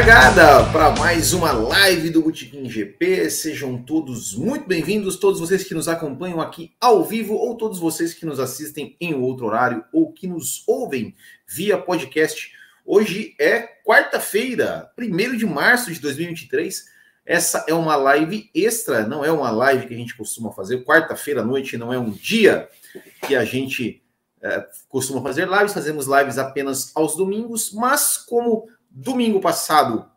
Largada para mais uma live do Botequim GP. Sejam todos muito bem-vindos, todos vocês que nos acompanham aqui ao vivo ou todos vocês que nos assistem em outro horário ou que nos ouvem via podcast. Hoje é quarta-feira, 1 de março de 2023. Essa é uma live extra, não é uma live que a gente costuma fazer. Quarta-feira à noite não é um dia que a gente é, costuma fazer lives, fazemos lives apenas aos domingos, mas como Domingo passado,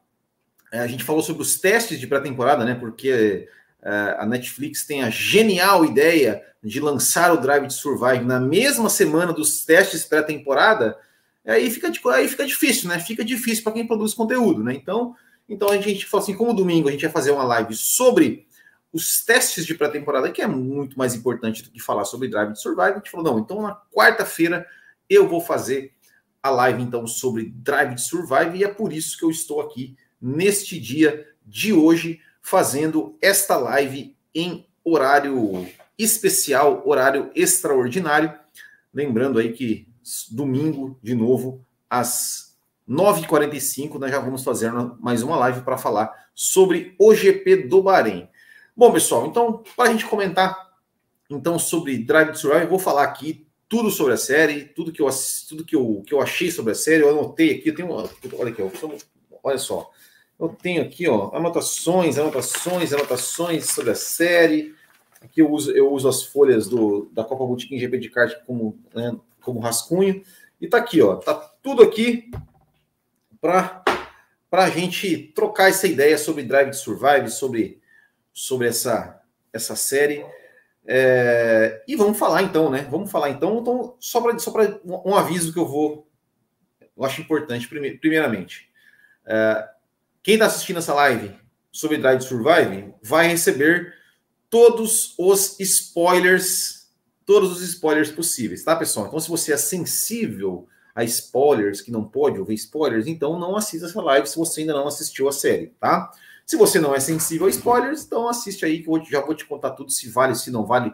é, a gente falou sobre os testes de pré-temporada, né? Porque é, a Netflix tem a genial ideia de lançar o Drive to Survive na mesma semana dos testes pré-temporada. Aí fica, aí fica difícil, né? Fica difícil para quem produz conteúdo, né? Então, então a gente falou assim: como domingo a gente vai fazer uma live sobre os testes de pré-temporada, que é muito mais importante do que falar sobre Drive to Survive, a gente falou: não, então na quarta-feira eu vou fazer a live então sobre Drive to Survive e é por isso que eu estou aqui neste dia de hoje fazendo esta live em horário especial, horário extraordinário. Lembrando aí que domingo, de novo, às 9h45, nós já vamos fazer mais uma live para falar sobre o GP do Bahrein. Bom, pessoal, então, para a gente comentar então sobre Drive to Survive, eu vou falar aqui tudo sobre a série, tudo que eu, tudo que eu, que eu achei sobre a série, eu anotei aqui, eu tenho, olha aqui, olha só, eu tenho aqui, ó, anotações, anotações, anotações sobre a série, aqui eu uso, eu uso as folhas do, da Copa Boutiquim GP de kart como, né, como rascunho, e tá aqui, ó, tá tudo aqui para para a gente trocar essa ideia sobre Drive to Survive, sobre, sobre essa, essa série. É, e vamos falar então, né? Vamos falar então. então só para só um aviso que eu vou. Eu acho importante, primeiramente. É, quem está assistindo essa live sobre Drive Survive vai receber todos os spoilers, todos os spoilers possíveis, tá, pessoal? Então, se você é sensível a spoilers, que não pode ouvir spoilers, então não assista essa live se você ainda não assistiu a série, tá? Se você não é sensível a spoilers, então assiste aí que eu já vou te contar tudo se vale, se não vale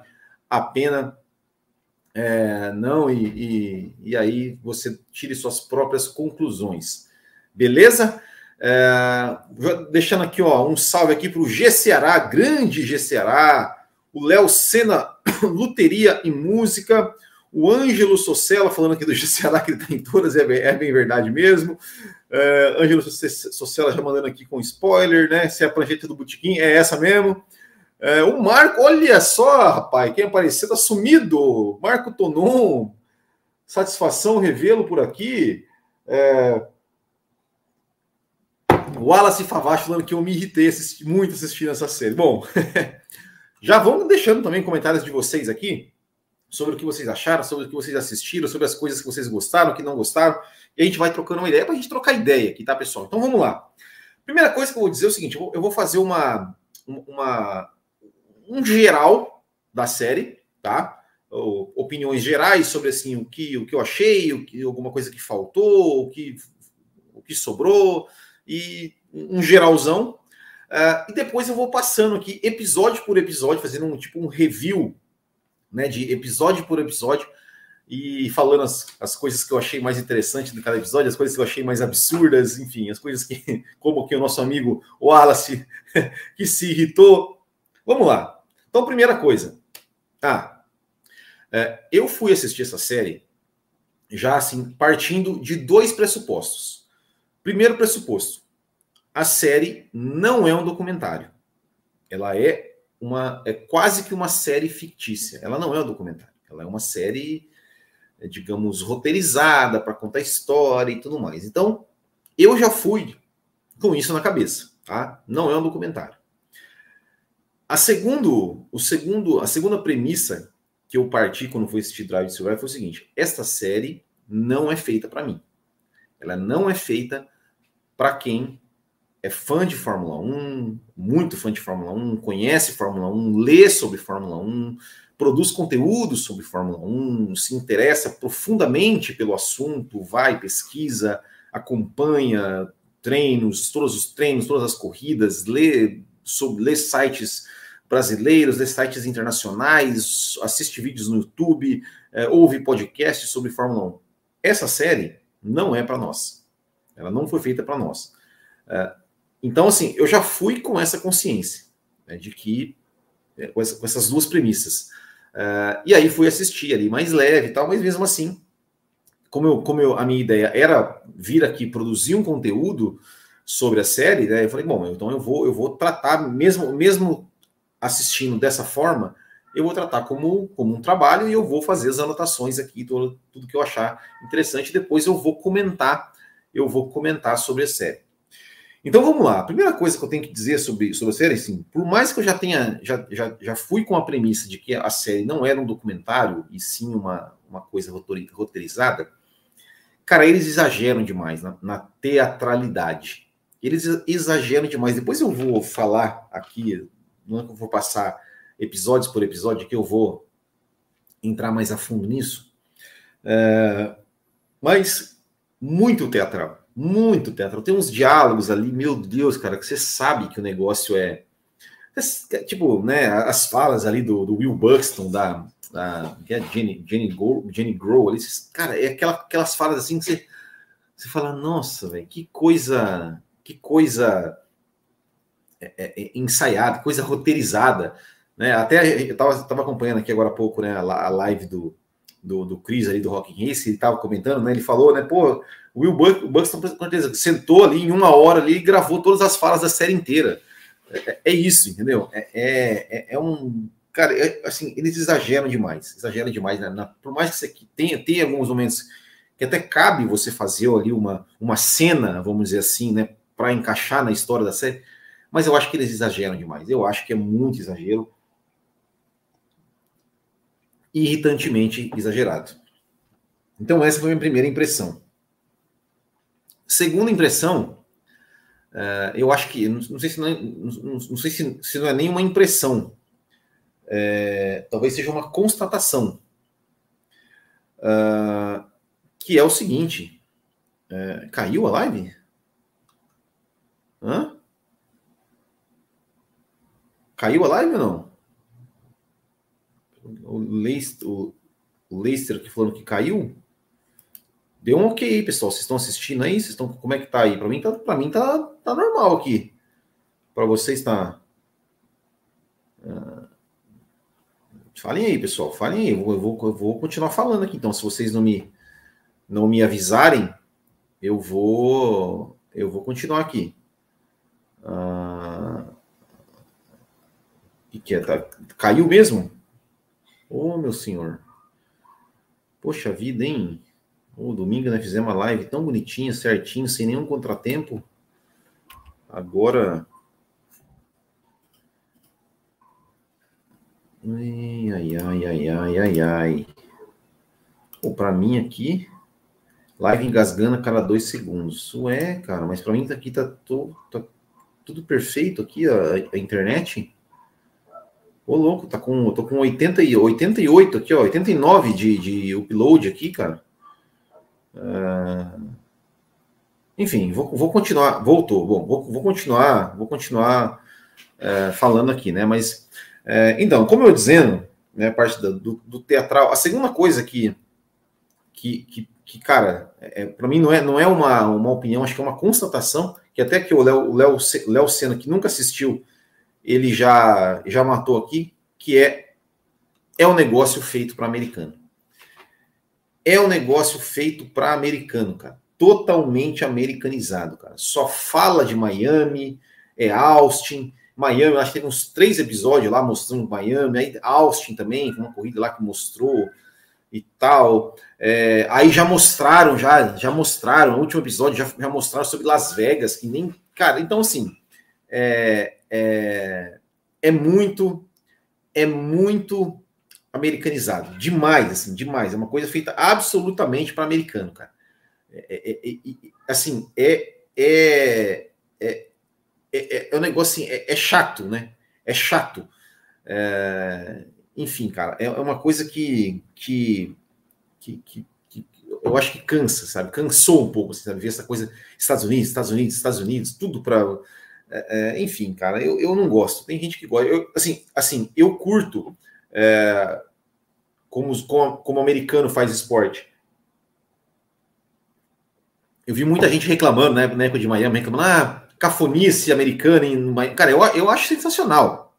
a pena. É, não, e, e, e, aí você tire suas próprias conclusões. Beleza? É, deixando aqui ó, um salve aqui para o G Ceará, grande G Ceará, o Léo Sena, Luteria e Música, o Ângelo Socella, falando aqui do G Ceará, que ele está em todas, é é bem verdade mesmo. Uh, Ângelo Sociela já mandando aqui com spoiler, né? Se é a prancheta do Botequim, é essa mesmo. Uh, o Marco, olha só, rapaz, quem apareceu tá sumido. Marco Tonon, satisfação revê-lo por aqui. Uh, Wallace Favacho falando que eu me irritei assisti, muito assistindo essa série. Bom, já vão deixando também comentários de vocês aqui sobre o que vocês acharam, sobre o que vocês assistiram, sobre as coisas que vocês gostaram, que não gostaram. E a gente vai trocando uma ideia para a gente trocar ideia aqui, tá, pessoal? Então vamos lá. Primeira coisa que eu vou dizer é o seguinte: eu vou fazer uma, uma um geral da série, tá? opiniões gerais sobre assim o que, o que eu achei, o que, alguma coisa que faltou, o que, o que sobrou, e um geralzão. Uh, e depois eu vou passando aqui episódio por episódio, fazendo um tipo um review né, de episódio por episódio e falando as, as coisas que eu achei mais interessantes de cada episódio, as coisas que eu achei mais absurdas, enfim, as coisas que, como que o nosso amigo Wallace, que se irritou. Vamos lá. Então, primeira coisa. Ah, é, eu fui assistir essa série já assim, partindo de dois pressupostos. Primeiro pressuposto: a série não é um documentário. Ela é uma é quase que uma série fictícia. Ela não é um documentário, ela é uma série, é, digamos, roteirizada para contar história e tudo mais. Então, eu já fui com isso na cabeça, tá? Não é um documentário. A segundo, o segundo, a segunda premissa que eu parti quando fui assistir Drive Survive foi o seguinte: esta série não é feita para mim. Ela não é feita para quem é fã de Fórmula 1, muito fã de Fórmula 1, conhece Fórmula 1, lê sobre Fórmula 1, produz conteúdo sobre Fórmula 1, se interessa profundamente pelo assunto, vai, pesquisa, acompanha treinos, todos os treinos, todas as corridas, lê, sobre, lê sites brasileiros, lê sites internacionais, assiste vídeos no YouTube, é, ouve podcasts sobre Fórmula 1. Essa série não é para nós. Ela não foi feita para nós. Uh, então, assim, eu já fui com essa consciência né, de que, é, com, essa, com, essas duas premissas. Uh, e aí fui assistir ali mais leve e tal, mas mesmo assim, como, eu, como eu, a minha ideia era vir aqui produzir um conteúdo sobre a série, né, eu falei, bom, então eu vou, eu vou tratar, mesmo, mesmo assistindo dessa forma, eu vou tratar como, como um trabalho e eu vou fazer as anotações aqui, tudo, tudo que eu achar interessante. Depois eu vou comentar, eu vou comentar sobre a série. Então vamos lá. A primeira coisa que eu tenho que dizer sobre, sobre a série, assim, por mais que eu já tenha, já, já, já fui com a premissa de que a série não era um documentário, e sim uma, uma coisa roteirizada, cara, eles exageram demais na, na teatralidade. Eles exageram demais. Depois eu vou falar aqui, não é vou passar episódios por episódio, que eu vou entrar mais a fundo nisso. É, mas muito teatral, muito teatral. Tem uns diálogos ali, meu Deus, cara, que você sabe que o negócio é. é tipo, né, as falas ali do, do Will Buxton, da, da é Jenny, Jenny, Go, Jenny Grow, ali, cara, é aquela, aquelas falas assim que você, você fala, nossa, velho, que coisa, que coisa é, é, é ensaiada, coisa roteirizada. Né? Até eu estava acompanhando aqui agora há pouco né, a live do, do, do Chris ali do Rock Race, ele estava comentando, né? Ele falou, né? Pô, o Will Buck, o Buxton sentou ali em uma hora ali e gravou todas as falas da série inteira. É, é isso, entendeu? É, é, é um. Cara, é, assim, eles exageram demais, exageram demais, né? Na, por mais que você tenha, tenha alguns momentos que até cabe você fazer ali uma, uma cena, vamos dizer assim, né? Para encaixar na história da série, mas eu acho que eles exageram demais. Eu acho que é muito exagero irritantemente exagerado. Então, essa foi a minha primeira impressão. Segunda impressão, uh, eu acho que, não, não sei, se não, é, não, não sei se, se, não é nenhuma impressão, é, talvez seja uma constatação, uh, que é o seguinte: é, caiu a live? Hã? Caiu a live ou não? O Leicester, que falando que caiu. Deu um ok pessoal. Vocês estão assistindo aí? Vocês estão, como é que tá aí? Para mim tá, para mim tá, tá normal aqui. Para vocês tá. Uh... Falem aí, pessoal. Falem aí. Eu vou, eu vou, eu vou continuar falando aqui. Então, se vocês não me não me avisarem, eu vou eu vou continuar aqui. Uh... E que é, tá, caiu mesmo? Ô, oh, meu senhor. Poxa vida, hein? O oh, domingo nós fizemos uma live tão bonitinha, certinho, sem nenhum contratempo. Agora. Ai, ai, ai, ai, ai, ai, ai. Pô, pra mim aqui, live engasgando a cada dois segundos. Ué, cara, mas pra mim tá aqui tá, tô, tá tudo perfeito aqui, a, a internet. Ô, louco, tá com, tô com 80 e 88 aqui, ó, 89 de, de upload aqui, cara. Uh, enfim, vou, vou continuar, voltou, bom, vou, vou continuar, vou continuar uh, falando aqui, né, mas, uh, então, como eu dizendo, né, parte do, do, do, teatral, a segunda coisa que, que, que, que cara, é, para mim não é, não é uma, uma opinião, acho que é uma constatação, que até que o Léo, Léo Senna, que nunca assistiu ele já, já matou aqui, que é é um negócio feito para americano. É um negócio feito para americano, cara. Totalmente americanizado, cara. Só fala de Miami, é Austin, Miami, acho que teve uns três episódios lá mostrando Miami, aí Austin também, uma corrida lá que mostrou e tal. É, aí já mostraram, já, já mostraram, no último episódio já, já mostraram sobre Las Vegas, que nem. Cara, então assim, é, é, é muito é muito americanizado, demais, assim, demais. É uma coisa feita absolutamente para americano, cara. É, é, é, assim, é é, é, é, é um negócio assim, é, chato, né? É chato. enfim, cara, é, uma coisa que, que, que, eu acho que cansa, sabe? Cansou um pouco, assim, sabe? Ver essa coisa Estados Unidos, Estados Unidos, Estados Unidos, tudo para é, é, enfim, cara, eu, eu não gosto. Tem gente que gosta. Eu, assim, assim, eu curto é, como, como, como americano faz esporte. Eu vi muita gente reclamando né, na época de Miami, reclamando, ah, cafonice americana. Em uma... Cara, eu, eu acho sensacional.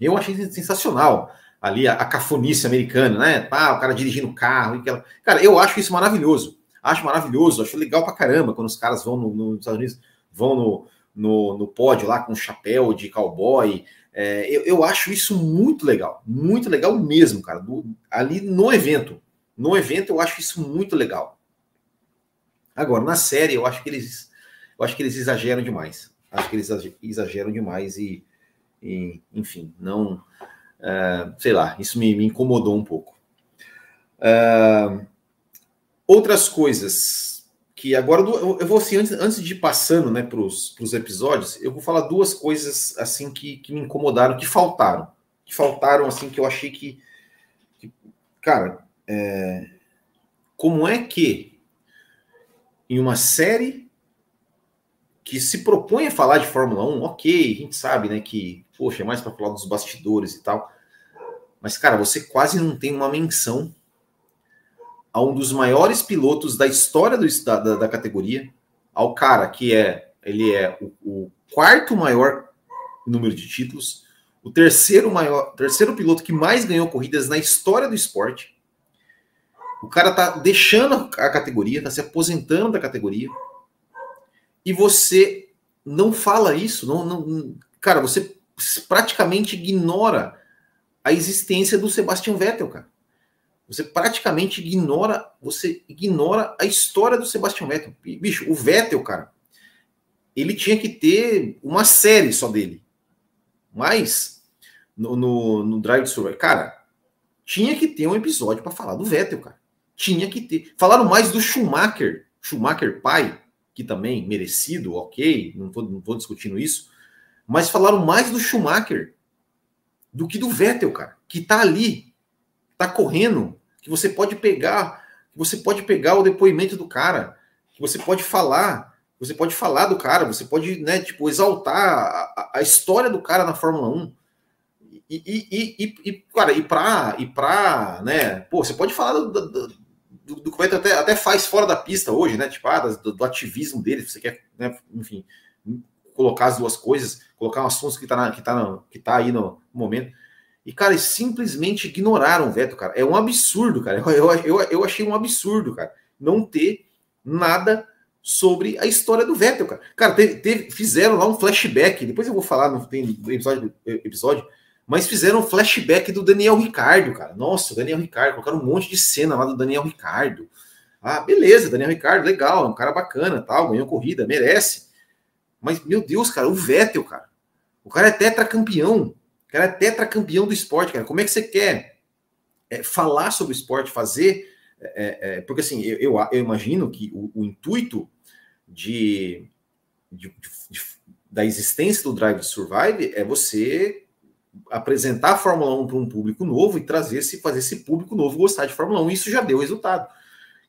Eu achei sensacional ali a, a cafonice americana, né? Ah, o cara dirigindo carro. E aquela... Cara, eu acho isso maravilhoso. Acho maravilhoso, acho legal pra caramba quando os caras vão no, no, nos Estados Unidos, vão no, no, no pódio lá com chapéu de cowboy. É, eu, eu acho isso muito legal, muito legal mesmo, cara. Do, ali no evento. No evento eu acho isso muito legal. Agora, na série, eu acho que eles, eu acho que eles exageram demais. Acho que eles exageram demais e, e enfim, não, uh, sei lá, isso me, me incomodou um pouco. Uh, outras coisas que agora eu vou assim, antes, antes de ir passando né, para os episódios, eu vou falar duas coisas assim que, que me incomodaram, que faltaram. Que faltaram, assim, que eu achei que. que cara, é, como é que em uma série que se propõe a falar de Fórmula 1, ok, a gente sabe, né, que, poxa, é mais para falar dos bastidores e tal. Mas, cara, você quase não tem uma menção a um dos maiores pilotos da história do, da, da, categoria, ao cara que é, ele é o, o, quarto maior número de títulos, o terceiro maior, terceiro piloto que mais ganhou corridas na história do esporte, o cara tá deixando a categoria, tá se aposentando da categoria. E você não fala isso, não, não, cara, você praticamente ignora a existência do Sebastian Vettel, cara. Você praticamente ignora, você ignora a história do Sebastian Vettel. Bicho, o Vettel, cara, ele tinha que ter uma série só dele. Mas no, no, no Drive Survivor, cara, tinha que ter um episódio para falar do Vettel, cara. Tinha que ter. Falaram mais do Schumacher, Schumacher pai, que também merecido, ok, não estou não tô discutindo isso, mas falaram mais do Schumacher do que do Vettel, cara, que tá ali, tá correndo, que você pode pegar, que você pode pegar o depoimento do cara, que você pode falar, você pode falar do cara, você pode, né, tipo, exaltar a, a história do cara na Fórmula 1. E, e, e, e, cara, e pra, e pra, né, pô, você pode falar do, do, do, do que até, até faz fora da pista hoje, né? Tipo, ah, do, do ativismo dele, você quer, né, enfim, colocar as duas coisas, colocar um assunto que tá, na, que tá, que tá aí no momento. E, cara, eles simplesmente ignoraram o veto, cara. É um absurdo, cara. Eu, eu, eu achei um absurdo, cara, não ter nada sobre a história do Vettel, cara. Cara, teve, teve, fizeram lá um flashback, depois eu vou falar no tem episódio, episódio mas fizeram um flashback do Daniel Ricardo, cara. Nossa, Daniel Ricardo, colocaram um monte de cena lá do Daniel Ricardo. Ah, beleza, Daniel Ricardo, legal, é um cara bacana, tal, ganhou corrida, merece. Mas, meu Deus, cara, o Vettel, cara. O cara é tetracampeão. O cara é tetracampeão do esporte, cara. Como é que você quer é, falar sobre o esporte, fazer. É, é, porque assim, eu, eu, eu, imagino que o, o intuito de, de, de, da existência do Drive to Survive é você apresentar a Fórmula 1 para um público novo e trazer esse, fazer esse público novo gostar de Fórmula 1. Isso já deu resultado.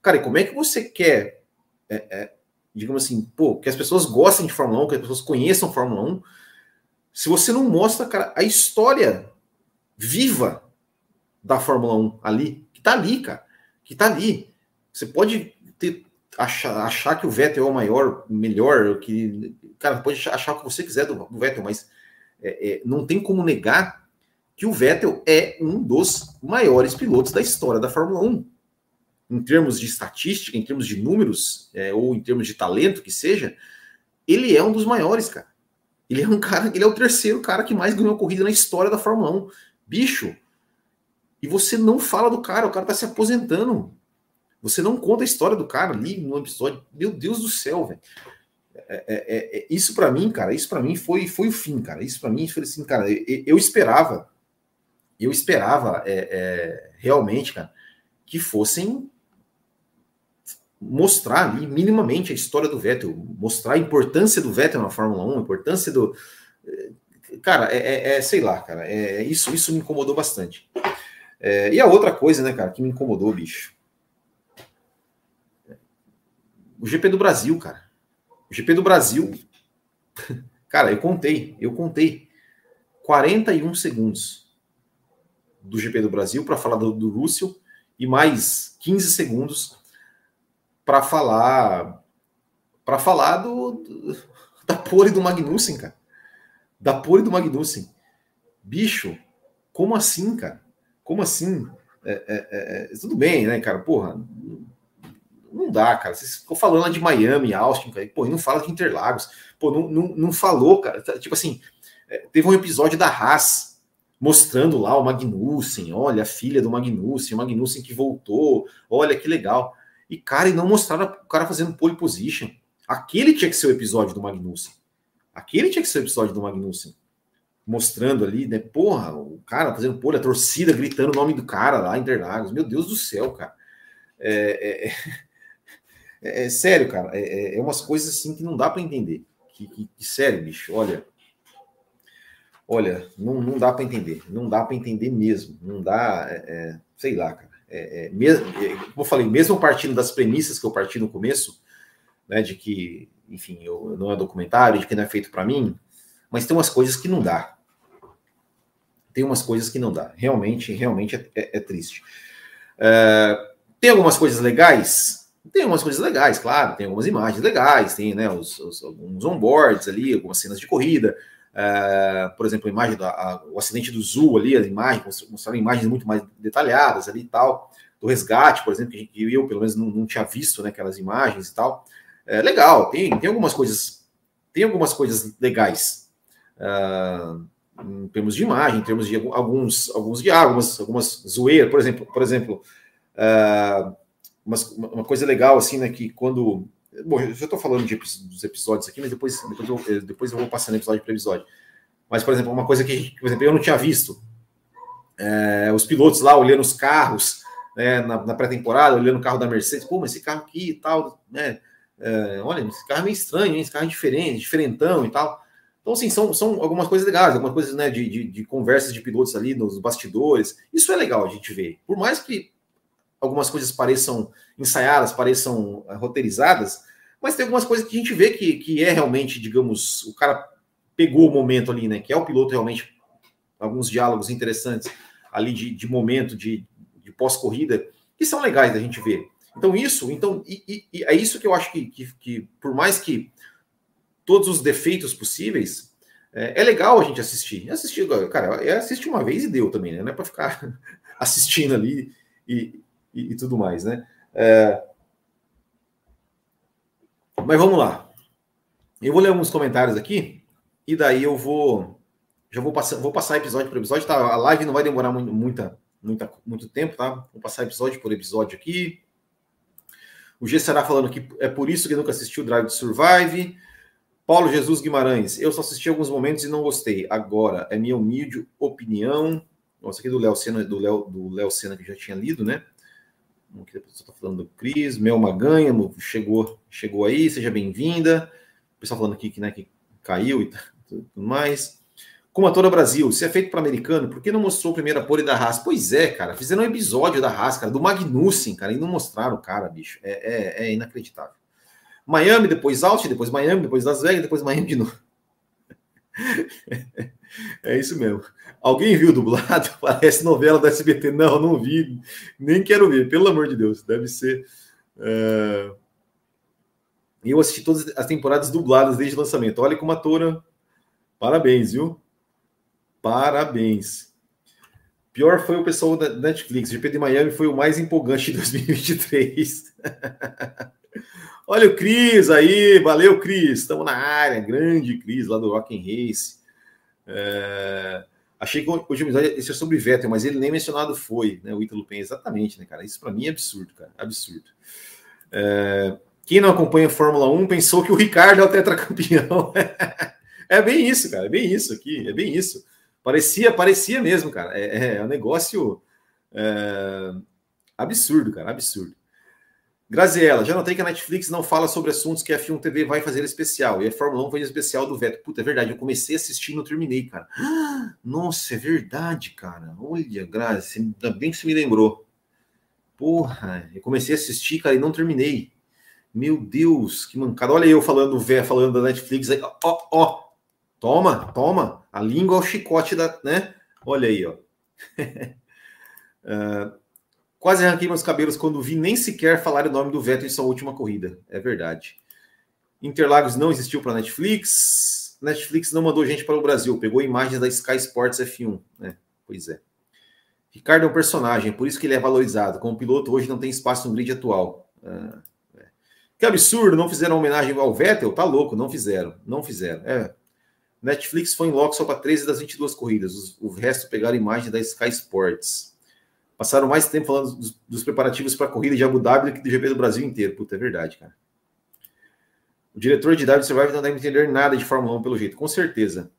Cara, e como é que você quer, é, é, digamos assim, pô, que as pessoas gostem de Fórmula 1, que as pessoas conheçam Fórmula 1, se você não mostra, cara, a história viva da Fórmula 1 ali, que tá ali, cara, que tá ali. Você pode ter, achar, achar que o Vettel é o maior, melhor, que, cara, pode achar o que você quiser do, do Vettel, mas é, é, não tem como negar que o Vettel é um dos maiores pilotos da história da Fórmula 1. Em termos de estatística, em termos de números, é, ou em termos de talento que seja, ele é um dos maiores, cara. Ele é um cara, ele é o terceiro cara que mais ganhou corrida na história da Fórmula 1. Bicho, e você não fala do cara, o cara tá se aposentando. Você não conta a história do cara ali no episódio. Meu Deus do céu, velho. É, é, é, isso para mim, cara, isso para mim foi, foi o fim, cara. Isso para mim foi assim, cara. Eu, eu esperava, eu esperava é, é, realmente, cara, que fossem mostrar ali minimamente a história do Vettel, mostrar a importância do Vettel na Fórmula 1, a importância do. Cara, é, é sei lá, cara, é, isso, isso me incomodou bastante. e a outra coisa, né, cara, que me incomodou, bicho. O GP do Brasil, cara. O GP do Brasil, cara, eu contei, eu contei 41 segundos do GP do Brasil para falar do, do Russell e mais 15 segundos para falar para falar do, da pole do Magnussen, cara. Da pole do Magnussen. Bicho, como assim, cara? Como assim? É, é, é, tudo bem, né, cara? Porra, não dá, cara. Você ficou falando de Miami, Austin, cara. Pô, e não fala de Interlagos. Pô, não, não, não falou, cara. Tá, tipo assim, é, teve um episódio da Haas mostrando lá o Magnussen, olha, a filha do Magnussen, o Magnussen que voltou, olha que legal. E, cara, e não mostraram o cara fazendo pole position. Aquele tinha que ser o episódio do Magnussen. Aquele tinha que ser o episódio do Magnussen. Mostrando ali, né? Porra, o cara fazendo pole, a torcida gritando o nome do cara lá, Interlagos. Meu Deus do céu, cara. É, é, é, é sério, cara. É, é, é, umas coisas assim que não dá para entender. Que, que, que, sério, bicho. Olha, olha, não, não dá para entender. Não dá para entender mesmo. Não dá, é, é, sei lá, cara. É, mesmo, como eu falei, mesmo partindo das premissas que eu parti no começo, né, de que, enfim, eu, não é documentário, de que não é feito para mim, mas tem umas coisas que não dá. Tem umas coisas que não dá. Realmente, realmente é, triste. tem algumas coisas legais, tem algumas coisas legais, claro, tem algumas imagens legais, tem né, os, os, alguns onboards ali, algumas cenas de corrida. Uh, por exemplo, a imagem do a, o acidente do Zul ali, as imagens, mostraram imagens muito mais detalhadas ali e tal, do resgate, por exemplo, que eu pelo menos não, não tinha visto né, aquelas imagens e tal. É legal, tem, tem algumas coisas, tem algumas coisas legais. Uh, em termos de imagem, em termos de alguns, alguns diálogos, algumas zoeiras, por exemplo, por exemplo, uh, uma, uma coisa legal, assim, né, que quando. Bom, eu já estou falando de, dos episódios aqui, mas depois, depois, eu, eh, depois eu vou passando episódio por episódio. Mas, por exemplo, uma coisa que, por exemplo, eu não tinha visto. É, os pilotos lá olhando os carros né, na, na pré-temporada, olhando o carro da Mercedes, pô, mas esse carro aqui e tal, né? É, olha, esse carro é meio estranho, hein? esse carro é diferente, diferentão e tal. Então, assim, são, são algumas coisas legais, algumas coisas né, de, de, de conversas de pilotos ali nos bastidores. Isso é legal a gente ver. Por mais que algumas coisas pareçam ensaiadas, pareçam uh, roteirizadas, mas tem algumas coisas que a gente vê que, que é realmente, digamos, o cara pegou o momento ali, né? Que é o piloto realmente, alguns diálogos interessantes ali de, de momento, de, de pós-corrida, que são legais da gente ver. Então, isso, então, e, e é isso que eu acho que, que, que, por mais que todos os defeitos possíveis, é, é legal a gente assistir. Assistir, cara, é assistir uma vez e deu também, né? Não é para ficar assistindo ali e, e, e tudo mais, né? É... Mas vamos lá. Eu vou ler alguns comentários aqui e daí eu vou já vou passar vou passar episódio por episódio, tá? A live não vai demorar muito, muita, muita, muito tempo, tá? Vou passar episódio por episódio aqui. O G será falando que é por isso que nunca assistiu Drive to Survive. Paulo Jesus Guimarães, eu só assisti alguns momentos e não gostei. Agora, é minha humilde opinião. Nossa, aqui do Léo Senna, do Léo do Léo Senna que já tinha lido, né? Aqui depois está falando do Cris, Mel Maganha, chegou, chegou aí, seja bem-vinda. O pessoal falando aqui que, né, que caiu e tudo mais. Como a toda Brasil, se é feito para americano, por que não mostrou a primeira pole da Haas? Pois é, cara, fizeram um episódio da Haas, cara, do Magnussen, cara, e não mostraram o cara, bicho. É, é, é inacreditável. Miami, depois Austin, depois Miami, depois Las Vegas, depois Miami de novo. é isso mesmo. Alguém viu dublado? Parece novela da SBT. Não, não vi. Nem quero ver, pelo amor de Deus. Deve ser. Uh... Eu assisti todas as temporadas dubladas desde o lançamento. Olha como atora. Parabéns, viu? Parabéns. Pior foi o pessoal da Netflix. O GP de Miami foi o mais empolgante de 2023. Olha o Cris aí. Valeu, Cris. Estamos na área. Grande Cris lá do Rock and Race. É... Achei que episódio esse é sobre Vettel, mas ele nem mencionado foi, né? O Ítalo Penha, exatamente, né, cara? Isso para mim é absurdo, cara. Absurdo. É... Quem não acompanha a Fórmula 1 pensou que o Ricardo é o tetracampeão. é bem isso, cara. É bem isso aqui. É bem isso. Parecia, parecia mesmo, cara. É, é um negócio é... absurdo, cara. Absurdo. Graziella, já notei que a Netflix não fala sobre assuntos que a F1 TV vai fazer especial. E a Fórmula 1 foi especial do Vettel. Puta, é verdade. Eu comecei a assistir e não terminei, cara. Nossa, é verdade, cara. Olha, Grazi, ainda bem que você me lembrou. Porra, eu comecei a assistir, cara, e não terminei. Meu Deus, que mancada. Olha eu falando, Vé, falando da Netflix aí. Ó, ó, ó. Toma, toma. A língua ao chicote da, né? Olha aí, ó. uh, Quase arranquei meus cabelos quando vi nem sequer falar o nome do Vettel em sua última corrida. É verdade. Interlagos não existiu para Netflix. Netflix não mandou gente para o Brasil, pegou imagens da Sky Sports F1, né? Pois é. Ricardo é um personagem, por isso que ele é valorizado. Como piloto, hoje não tem espaço no grid atual. Ah, é. Que absurdo, não fizeram homenagem ao Vettel? Tá louco, não fizeram. Não fizeram. É. Netflix foi em loco só para 13 das 22 corridas. o resto pegaram imagem da Sky Sports. Passaram mais tempo falando dos, dos preparativos para a corrida de Abu Dhabi do que do GP do Brasil inteiro. Puta, é verdade, cara. O diretor de W Survive não deve entender nada de Fórmula 1, pelo jeito. Com certeza.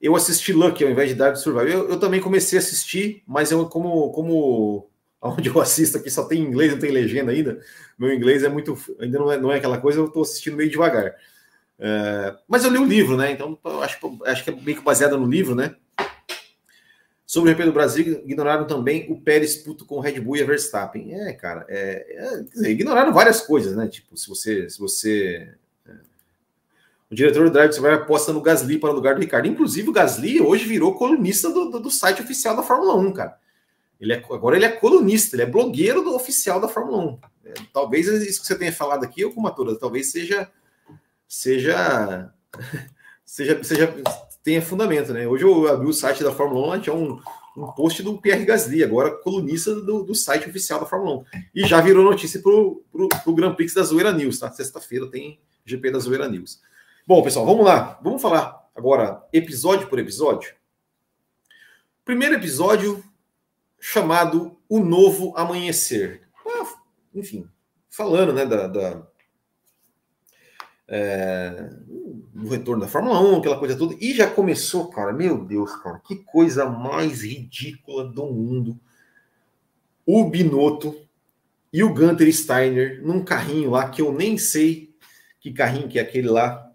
Eu assisti Lucky ao invés de W Survive. Eu, eu, também comecei a assistir, mas eu, como, como onde eu assisto aqui só tem inglês, não tem legenda ainda. Meu inglês é muito. Ainda não é, não é aquela coisa, eu estou assistindo meio devagar. É, mas eu li o livro, né? Então acho, acho que é meio que baseado no livro, né? Sobre o GP do Brasil, ignoraram também o Pérez puto com o Red Bull e a Verstappen. É, cara, é, é, dizer, ignoraram várias coisas, né? Tipo, se você. Se você é, o diretor do Drive vai aposta no Gasly para o lugar do Ricardo. Inclusive, o Gasly hoje virou colunista do, do, do site oficial da Fórmula 1, cara. Ele é, agora ele é colunista, ele é blogueiro do oficial da Fórmula 1. É, talvez isso que você tenha falado aqui, ou como talvez seja seja seja seja tenha fundamento, né? Hoje eu abri o site da Fórmula 1, tinha um, um post do Pierre Gasly, agora colunista do, do site oficial da Fórmula 1. E já virou notícia para o Grand Prix da Zoeira News, tá? Sexta-feira tem GP da Zoeira News. Bom, pessoal, vamos lá. Vamos falar agora episódio por episódio. Primeiro episódio chamado O Novo Amanhecer. Ah, enfim, falando né, da, da é, do retorno da Fórmula 1, aquela coisa toda, e já começou, cara, meu Deus, cara, que coisa mais ridícula do mundo. O Binotto e o Gunter Steiner num carrinho lá que eu nem sei que carrinho que é aquele lá,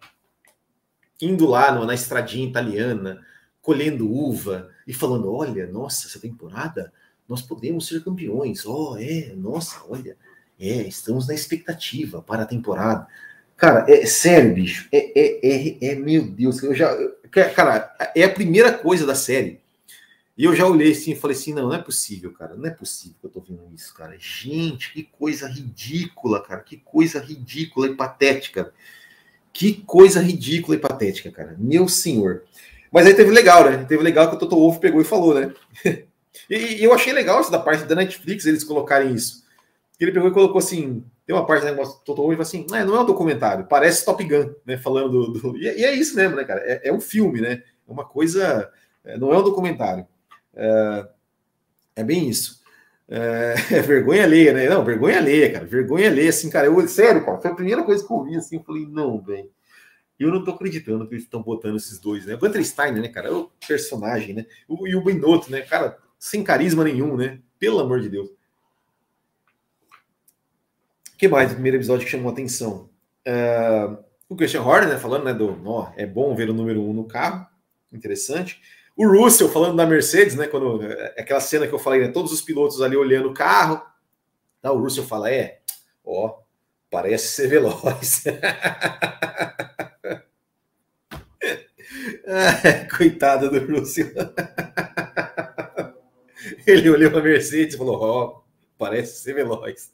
indo lá no, na estradinha italiana, colhendo uva e falando: olha, nossa, essa temporada nós podemos ser campeões. Oh, é, nossa, olha, é, estamos na expectativa para a temporada. Cara, é sério, bicho. É, é, é, é meu Deus, eu já. Cara, é a primeira coisa da série. E eu já olhei assim e falei assim: não, não é possível, cara. Não é possível que eu tô vendo isso, cara. Gente, que coisa ridícula, cara. Que coisa ridícula e patética. Que coisa ridícula e patética, cara. Meu senhor. Mas aí teve legal, né? Teve legal que o Toto Wolff pegou e falou, né? e, e, eu achei legal isso da parte da Netflix, eles colocarem isso. Ele pegou e colocou assim: tem uma parte do negócio do Toto Wolff assim, é, não é um documentário, parece Top Gun, né? Falando do. do... E, é isso mesmo, né, cara? É, é, um filme, né? É uma coisa. É, não é um documentário. É, é bem isso. É, é, vergonha alheia, né? Não, vergonha alheia, cara. Vergonha alheia, assim, cara. Eu, sério, cara, foi a primeira coisa que eu vi, assim, eu falei, não, velho. Eu não tô acreditando que eles estão botando esses dois, né? Gunter Steiner, né, cara? É o personagem, né? O, e o Binotto, né? Cara, sem carisma nenhum, né? Pelo amor de Deus que mais do primeiro episódio que chamou atenção? Uh, o Christian Horner, né, falando né, do ó, é bom ver o número um no carro, interessante. O Russell falando da Mercedes, né? Quando é, aquela cena que eu falei, né? Todos os pilotos ali olhando o carro. Tá, o Russell fala: é, ó, parece ser veloz. coitada do Russell. Ele olhou a Mercedes e falou: ó, parece ser veloz.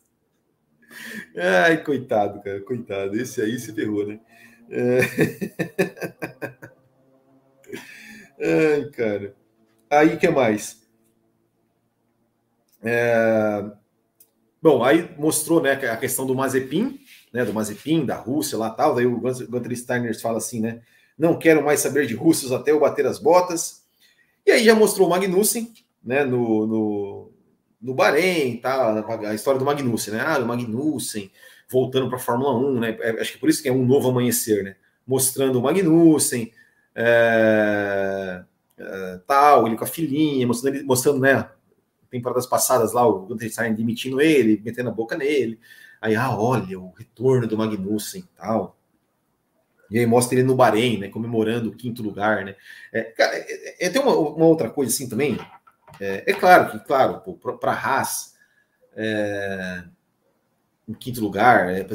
Ai, coitado, cara, coitado. Esse aí se ferrou, né? É... Ai, cara. Aí, que mais? É... Bom, aí mostrou né, a questão do Mazepin, né, do Mazepin, da Rússia lá tal. Daí o Gunter Steiner fala assim, né? Não quero mais saber de russos até eu bater as botas. E aí já mostrou o Magnussen, né, no, no, no Bahrein, tá? A história do Magnussen, né? Ah, o Magnussen voltando para a Fórmula 1, né? É, acho que por isso que é um novo amanhecer, né? Mostrando o Magnussen, é, é, tal, ele com a filhinha, mostrando, mostrando, né? Temporadas passadas lá, o Gunter Stein demitindo ele, metendo a boca nele. Aí, ah, olha, o retorno do Magnussen tal. E aí mostra ele no Bahrein, né? Comemorando o quinto lugar, né? É, cara, é, é, tem uma, uma outra coisa assim também é, é claro que, claro, para a Haas, é, em quinto lugar, é,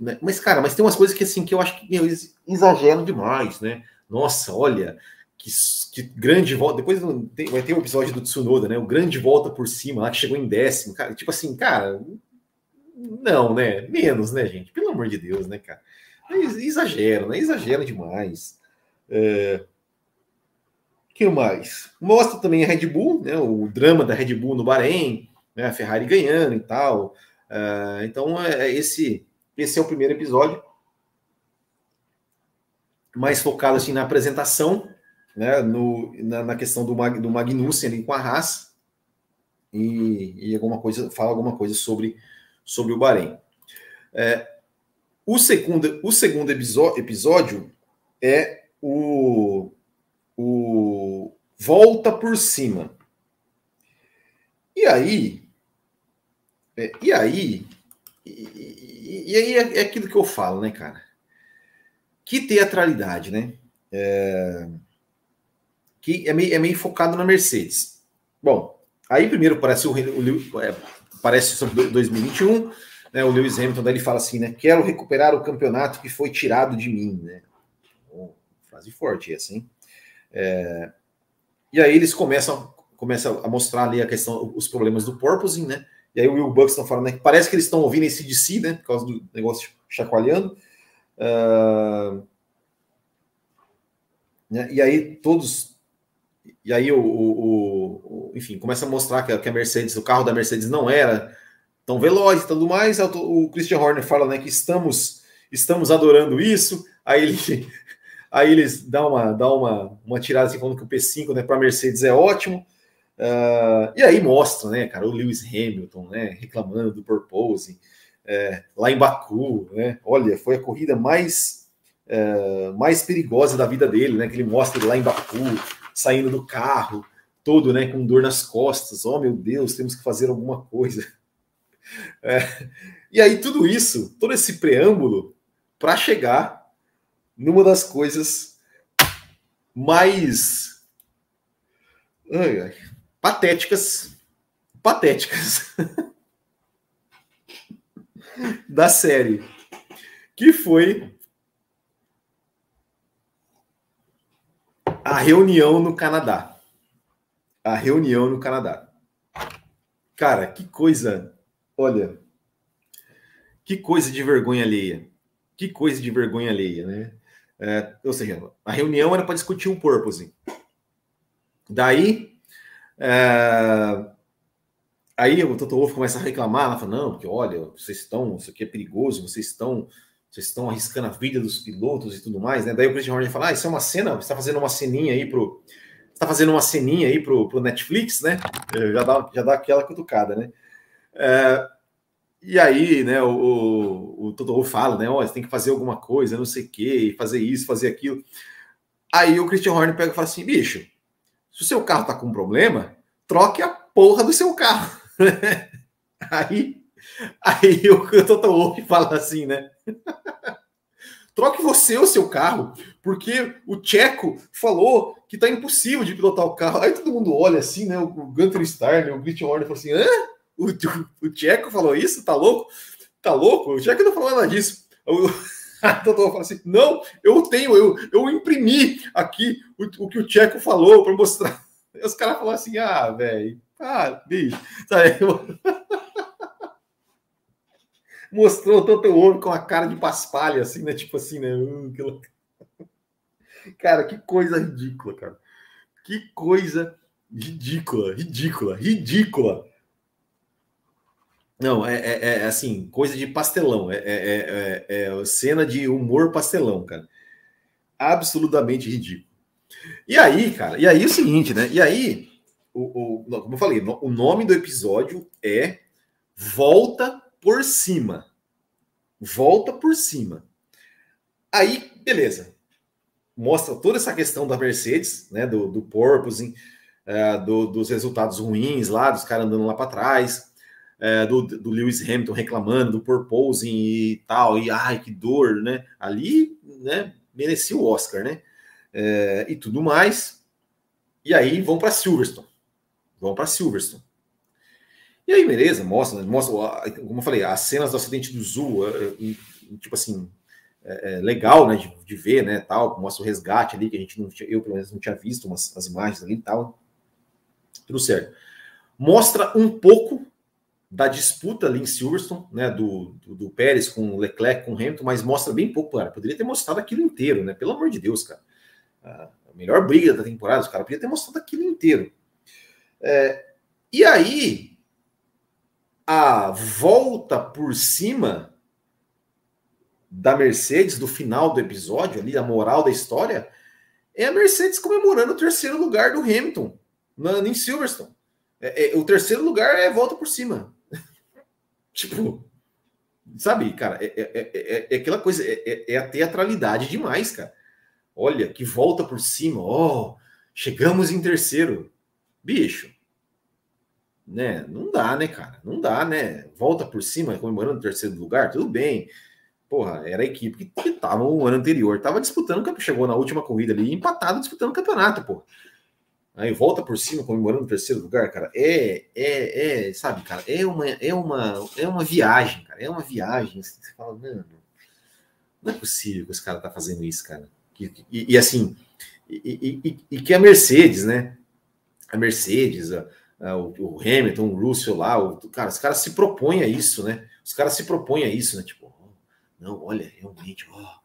né? mas, cara, mas tem umas coisas que, assim, que eu acho que eles exageram demais, né? Nossa, olha, que, que grande volta. Depois vai ter o um episódio do Tsunoda, né? O grande volta por cima, lá que chegou em décimo, cara. Tipo assim, cara, não, né? Menos, né, gente? Pelo amor de Deus, né, cara? Exagero, né? Exagera demais. É... que mais? Mostra também a Red Bull, né? O drama da Red Bull no Bahrein, né? A Ferrari ganhando e tal. É... então, é, é, esse, esse é o primeiro episódio. Mais focado assim na apresentação, né? No, na, na questão do, Mag, do Magnussen ali com a Haas. E, e alguma coisa, fala alguma coisa sobre, sobre o Bahrein. É, o segundo, o segundo episódio é o, o Volta por Cima. E aí, é, e aí, e, e, aí é, é, aquilo que eu falo, né, cara? Que teatralidade, né? É, que é meio, é meio focado na Mercedes. Bom, aí primeiro parece o, o é, parece sobre 2021 né, o Lewis Hamilton daí ele fala assim, né? Quero recuperar o campeonato que foi tirado de mim, né? Frase forte essa, hein? É, e aí eles começam, começam a mostrar ali a questão, os problemas do porpoising, né? E aí o Will Buxton falando, né? Que parece que eles estão ouvindo esse DC, né? Por causa do negócio chacoalhando. Uh, e aí todos e aí o, o, o, enfim começa a mostrar que a Mercedes o carro da Mercedes não era tão veloz e tudo mais. O Christian Horner fala né, que estamos, estamos adorando isso. Aí, ele, aí eles dão uma, dão uma, uma tirada assim, falando que o P5 né, para a Mercedes é ótimo. Uh, e aí mostra, né, cara, o Lewis Hamilton, né, reclamando do purpose é, lá em Baku, né? Olha, foi a corrida mais é, mais perigosa da vida dele, né? Que ele mostra ele lá em Baku, saindo do carro, todo, né, com dor nas costas. Oh, meu Deus, temos que fazer alguma coisa. É, e aí, tudo isso, todo esse preâmbulo, para chegar numa das coisas mais ai, ai, patéticas, patéticas da série, que foi a reunião no Canadá. A reunião no Canadá. Cara, que coisa Olha, que coisa de vergonha alheia. Que coisa de vergonha alheia, né? É, ou seja, a reunião era para discutir o purpose. Daí, é, aí o Toto Wolff começa a reclamar, ela fala, não, porque olha, vocês estão, isso aqui é perigoso, vocês estão, vocês estão arriscando a vida dos pilotos e tudo mais, né? Daí o Christian Horner fala, ah, isso é uma cena, você está fazendo uma ceninha aí pro, está fazendo uma ceninha aí pro, pro Netflix, né? Já dá, já dá aquela cutucada, né? É, e aí, né, o, o, o Totoro fala, né, ó, você tem que fazer alguma coisa, não sei o quê, fazer isso, fazer aquilo. Aí o Christian Horner pega e fala assim, bicho, se o seu carro tá com problema, troque a porra do seu carro. aí, aí o Totoro fala assim, né, troque você o seu carro, porque o Tcheco falou que tá impossível de pilotar o carro. Aí todo mundo olha assim, né, o Gunter Steiner, o Christian Horner fala assim, hã? O, o Tcheco falou isso? Tá louco? Tá louco? O Tcheco não falou nada disso. O, doutora fala assim: não, eu tenho, eu, eu imprimi aqui o, o que o Tcheco falou para mostrar. E os caras falaram assim: ah, velho, ah, bicho? Mostrou todo o ouro com a cara de paspalha, assim, né? Tipo assim, né? Uh, cara, que coisa ridícula, cara. Que coisa ridícula, ridícula, ridícula. Não, é, é, é, assim, coisa de pastelão. É, é, é, é, cena de humor pastelão, cara. Absolutamente ridículo. E aí, cara, e aí é o seguinte, né? E aí, o, o, como eu falei, o nome do episódio é Volta por Cima. Volta por Cima. Aí, beleza. Mostra toda essa questão da Mercedes, né? Do, do porpoising, uh, do, dos resultados ruins lá, dos caras andando lá para trás é, do, do, Lewis Hamilton reclamando do purposing e tal, e ai, que dor, né? Ali, né, merecia o Oscar, né? É, e tudo mais. E aí vão para Silverstone. Vão para Silverstone. E aí, beleza, mostra, mostra, como eu falei, as cenas do acidente do Zul, é, é, tipo assim, é, é, legal, né, de, de, ver, né, tal, mostra o resgate ali, que a gente não tinha, eu pelo menos não tinha visto umas, as imagens ali e tal. Tudo certo. Mostra um pouco da disputa ali em Silverstone, né, do, do, do, Pérez com o Leclerc, com o Hamilton, mas mostra bem pouco, cara. Poderia ter mostrado aquilo inteiro, né? Pelo amor de Deus, cara. A melhor briga da temporada, os caras podiam ter mostrado aquilo inteiro. É, e aí, a volta por cima da Mercedes, do final do episódio ali, a moral da história, é a Mercedes comemorando o terceiro lugar do Hamilton na, em Silverstone. É, é, o terceiro lugar é volta por cima. Tipo, sabe, cara, é, é, é aquela coisa, é, a teatralidade demais, cara. Olha, que volta por cima, ó, oh, chegamos em terceiro. Bicho, né? Não dá, né, cara? Não dá, né? Volta por cima comemorando o terceiro lugar, tudo bem. Porra, era a equipe que estava o ano anterior, tava disputando, chegou na última corrida ali, empatado disputando o campeonato, pô. Aí volta por cima comemorando o terceiro lugar, cara. É, é, é, sabe, cara, é uma, é uma, é uma viagem, cara. É uma viagem. Assim, você fala, mano, não é possível que esse cara tá fazendo isso, cara. E, e, e assim, e, e, que a Mercedes, né? A Mercedes, a, a, o, Hamilton, o Russell lá, o, cara, os caras se propõem a isso, né? Os caras se propõem a isso, né? Tipo, não, olha, realmente, ó,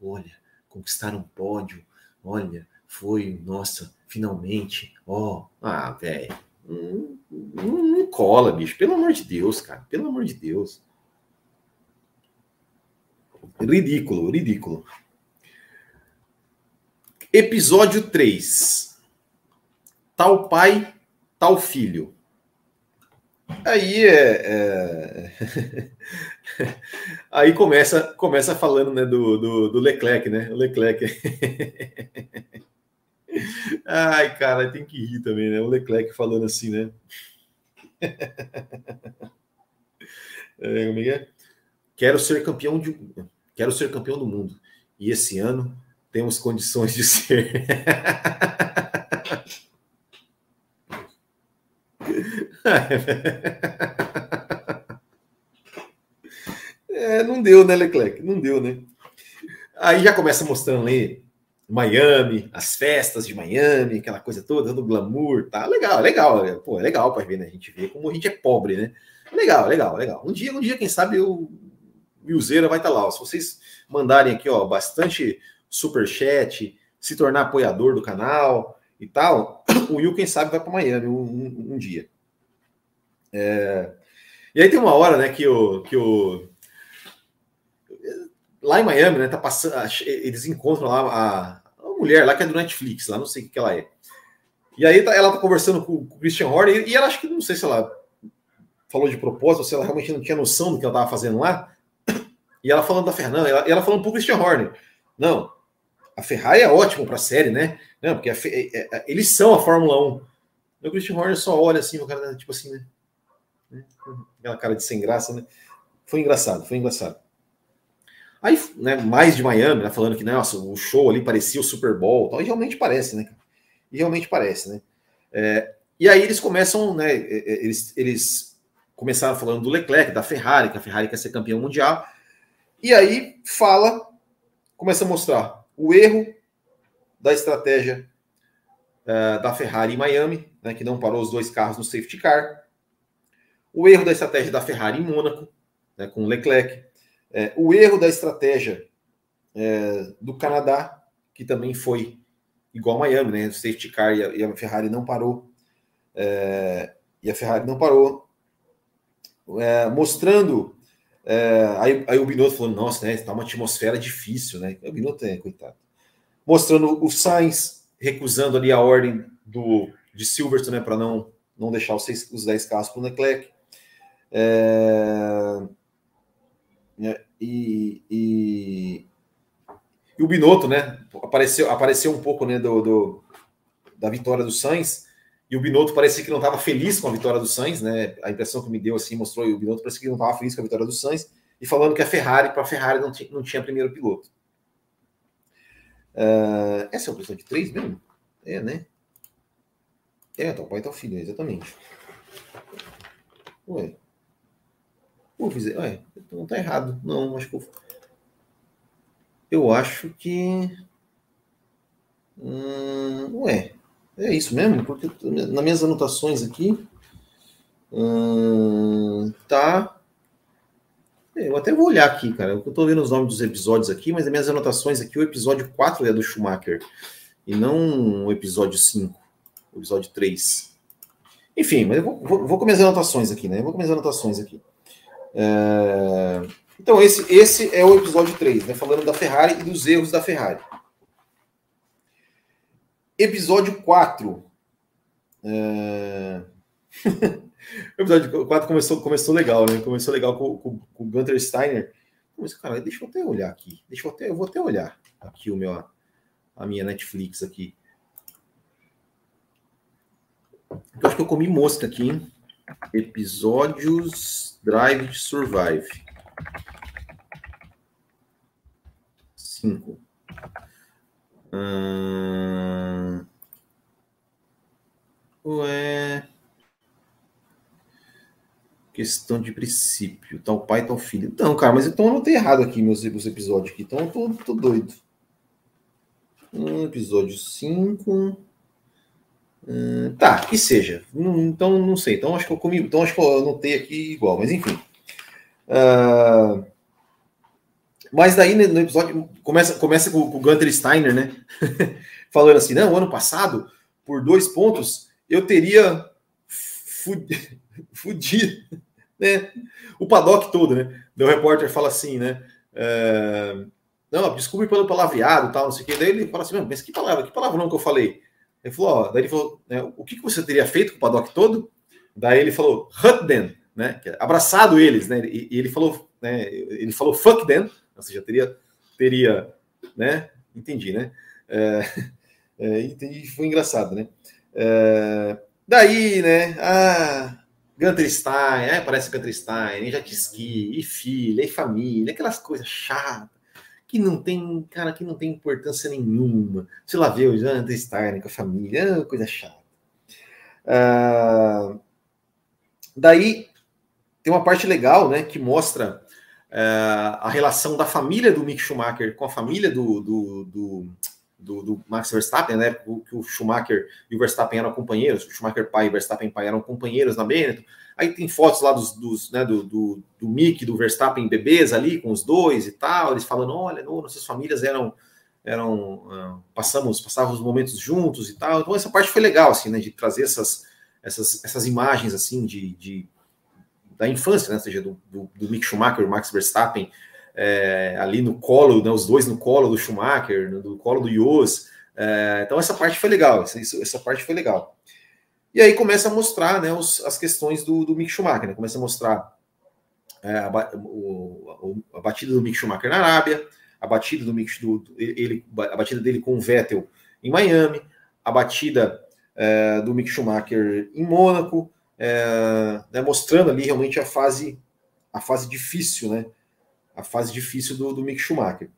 olha, conquistaram um pódio, olha, foi, nossa, finalmente, ó, oh, ah, velho, não, não, não, cola, bicho, pelo amor de Deus, cara, pelo amor de Deus. Ridículo, ridículo. Episódio 3. Tal pai, tal filho. Aí é, é... aí começa começa falando né, do, do, do Leclerc, né? O Leclerc. Ai, cara, tem que rir também, né? O Leclerc falando assim, né? É, é, é Quero ser campeão de. Quero ser campeão do mundo. E esse ano temos condições de ser. é, não deu, né, Leclerc? Não deu, né? Aí já começa mostrando aí Miami, as festas de Miami, aquela coisa toda, do glamour, tá legal, legal, pô, é legal para ver, né? A gente vê como a gente é pobre, né? Legal, legal, legal. Um dia, um dia, quem sabe o Milzeira vai estar tá lá. Ó. Se vocês mandarem aqui, ó, bastante super chat, se tornar apoiador do canal e tal, o Will, quem sabe, vai para Miami um, um, um dia. É... E aí tem uma hora, né, que o, que o lá em Miami, né, tá passando, eles encontram lá a, a, mulher lá que é do Netflix, lá não sei o que ela é. E aí tá, ela tá conversando com, com o Christian Horner e, ela acho que não sei se ela falou de propósito, se ela realmente não tinha noção do que ela tava fazendo lá. E ela falando da Fernanda, ela, ela falando pro Christian Horner. Não, a Ferrari é ótimo para a série, né? Não, porque a, é, é, eles são a Fórmula 1. O Christian Horner só olha assim, o cara, tipo assim, né? Aquela cara de sem graça, né? Foi engraçado, foi engraçado. Aí, né, mais de Miami, né, falando que, nossa, o show ali parecia o Super Bowl, tal, e realmente parece, né? E realmente parece, né? É, e aí eles começam, né? Eles, eles começaram falando do Leclerc, da Ferrari, que a Ferrari quer ser campeão mundial. E aí fala, começa a mostrar o erro da estratégia uh, da Ferrari em Miami, né, que não parou os dois carros no safety car. O erro da estratégia da Ferrari em Mônaco, né, com o Leclerc. É, o erro da estratégia é, do Canadá, que também foi igual a Miami, né? O safety car e a, e a Ferrari não parou. É, e a Ferrari não parou. É, mostrando. É, aí, aí, o Binotto falando, nossa, né? Tá uma atmosfera difícil, né? O Binotto é, coitado. Mostrando o Sainz recusando ali a ordem do, de Silverstone, né? Para não, não deixar os, seis, os 10 carros para o Leclerc. É, é e, e, e, o Binotto, né? Apareceu, apareceu um pouco né, do, do da vitória do Sainz. E o Binotto parecia que não estava feliz com a vitória do Sainz, né? A impressão que me deu assim mostrou e o Binotto parecia que não estava feliz com a vitória do Sainz e falando que a Ferrari, para a Ferrari, não tinha, não tinha primeiro piloto. Uh, essa é a questão de três mesmo? É, né? É, tá o pai tá o filho, exatamente. Ué. Pô, fiz, ué, não tá errado. Não, acho que eu, eu acho que. Hum, ué, é isso mesmo? Porque nas minhas anotações aqui. Hum, tá. Eu até vou olhar aqui, cara. Eu tô vendo os nomes dos episódios aqui, mas as minhas anotações aqui, o episódio 4 é do Schumacher. E não o episódio 5, o episódio 3. Enfim, mas eu vou, vou, vou com minhas anotações aqui, né? Eu vou com minhas anotações aqui. É... Então, esse, esse é o episódio 3, né? Falando da Ferrari e dos erros da Ferrari. Episódio 4. É... episódio 4 começou, começou legal, né? Começou legal com, com, com o Gunter Steiner. Mas, cara, deixa eu até olhar aqui. Deixa eu até, eu vou até olhar aqui o meu, a minha Netflix aqui. Eu acho que eu comi mosca aqui, hein? Episódios Drive to Survive. Cinco. Hum... Ué. Questão de princípio. Tal pai, tal filho. Não, cara, mas então eu tenho errado aqui meus, meus episódios aqui. Então eu tô, tô doido. Episódio 5. Hum, tá, que seja. Hum, então não sei. Então acho que eu comi. Então acho que eu anotei aqui igual, mas enfim. Uh, mas daí no episódio começa, começa com, o Gunter Steiner, né? Falando assim: não, ano passado, por dois pontos, eu teria fudido né? o paddock todo, né? O repórter fala assim, né? Uh, não, desculpe pelo palavreado tal, não sei o que. Daí ele fala assim: mas que palavra, que palavra não que eu falei? Ele falou, ó, daí ele falou, né, o que, que você teria feito com o paddock todo? Daí ele falou, hut them, né? É abraçado eles, né? E, e, ele falou, né? Ele falou fuck them, ou seja, teria, teria, né? Entendi, né? É, é, entendi, foi engraçado, né? É, daí, né? Ah, Gunter Stein, é, parece Gunter Stein, já ski, e filha, e família, aquelas coisas chatas que não tem, cara, que não tem importância nenhuma. Sei lá, ver o Gunter Stein com a família, é coisa chata. Ah, daí tem uma parte legal, né, que mostra uh, a relação da família do Mick Schumacher com a família do, do, do, do, do Max Verstappen, né, que o Schumacher e o Verstappen eram companheiros, o Schumacher pai e o Verstappen pai eram companheiros na Benetton. Aí tem fotos lá dos, dos né, do, do, do Mick do Verstappen bebês ali com os dois e tal, eles falando, olha, não, nossas famílias eram eram uh, passamos passávamos momentos juntos e tal. Então essa parte foi legal assim, né, de trazer essas essas, essas imagens assim de, de da infância, né? Ou seja, do, do, do Mick Schumacher Max Verstappen é, ali no colo, né, os dois no colo do Schumacher, no colo do Jos. É, então essa parte foi legal, essa, essa parte foi legal. E aí começa a mostrar né, os, as questões do, do Mick Schumacher, né? começa a mostrar é, a, o, a, batida do Mick Schumacher na Arábia, a batida do Mick do, ele, a batida dele com o Vettel em Miami, a batida é, do Mick Schumacher em Mônaco, é, né, mostrando ali realmente a fase a fase difícil, né? A fase difícil do, do Mick Schumacher.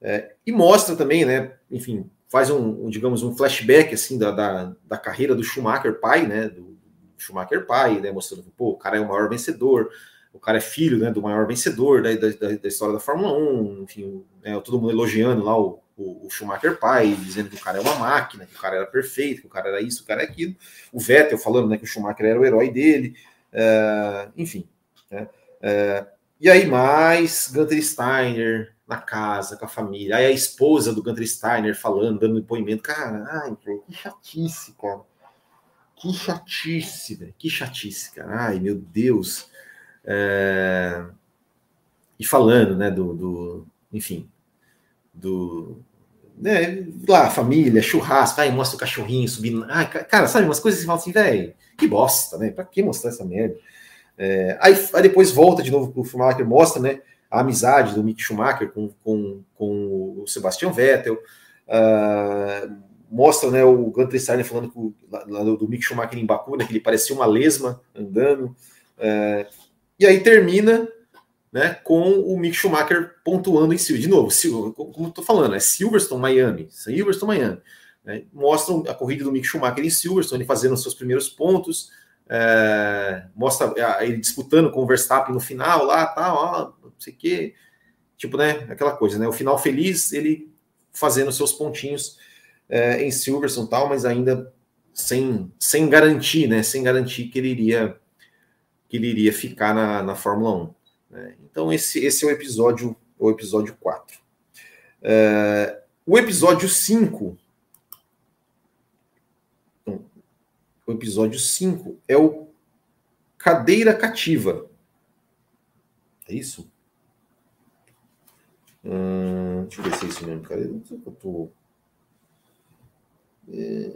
É, e mostra também, né? Enfim, faz um, um digamos, um flashback assim da, da, da, carreira do Schumacher pai, né? Do, Schumacher pai, né? Mostrando que pô, o cara é o maior vencedor, o cara é filho né, do maior vencedor da, da, da história da Fórmula 1, enfim, né, todo mundo elogiando lá o, o, o, Schumacher pai, dizendo que o cara é uma máquina, que o cara era perfeito, que o cara era isso, o cara é aquilo. O Vettel falando né, que o Schumacher era o herói dele, uh, enfim. Né, uh, e aí mais Gunter Steiner na casa, com a família. Aí a esposa do Gunter Steiner falando, dando depoimento. Cara, ai, que chatice, cara. Que chatice, velho. Que chatice, cara. Ai, meu Deus. É... E falando, né, do, do enfim, do. Né, lá, família, churrasco, aí mostra o cachorrinho subindo. Ai, cara, sabe, umas coisas que você fala assim, velho, que bosta, né? Pra que mostrar essa merda? É, aí, aí, depois volta de novo pro Schumacher, mostra, né? A amizade do Mick Schumacher com, com, com o Sebastian Vettel. Uh, mostra né, o Gunter Steiner falando com, lá, do, Mick Schumacher em Baku, né, que ele parecia uma lesma andando. Uh, e aí termina né, com o Mick Schumacher pontuando em Silverstone. De novo, como estou falando, é Silverstone, Miami. Silverstone, Miami. Né, mostram a corrida do Mick Schumacher em Silverstone, fazendo os seus primeiros pontos. É, mostra ele disputando com o Verstappen no final lá, tal, ó, não sei o quê. Tipo, né, aquela coisa, né? O final feliz, ele fazendo seus pontinhos é, em Silverstone tal, mas ainda sem, sem garantir, né? Sem garantir que ele iria que ele iria ficar na, na Fórmula 1. Né? Então, esse, esse é o episódio, o episódio 4. É, o episódio 5. O episódio 5 é o Cadeira Cativa. É isso? Hum, deixa eu ver se é isso mesmo, cara. Eu não sei tô. É...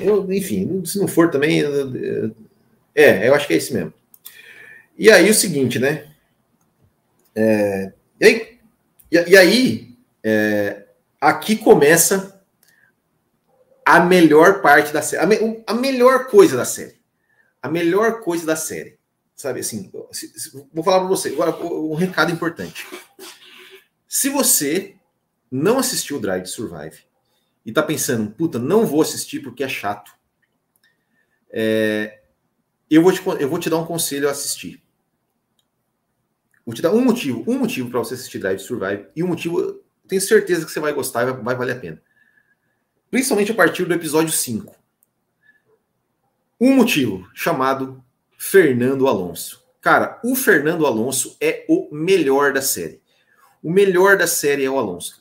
Eu, enfim, se não for também. É, eu acho que é esse mesmo. E aí o seguinte, né? É, e aí, e aí é, aqui começa a melhor parte da série, a, me, a, melhor coisa da série, a melhor coisa da série, sabe assim? Se, se, vou falar para você agora um recado importante. Se você não assistiu Drive Survive e tá pensando, puta, não vou assistir porque é chato, é, eu, vou te, eu vou te dar um conselho a assistir. Vou te dar um motivo, um motivo para você assistir Drive Survive e um motivo, tenho certeza que você vai gostar e vai, vai valer a pena. Principalmente a partir do episódio 5. Um motivo chamado Fernando Alonso. Cara, o Fernando Alonso é o melhor da série. O melhor da série é o Alonso.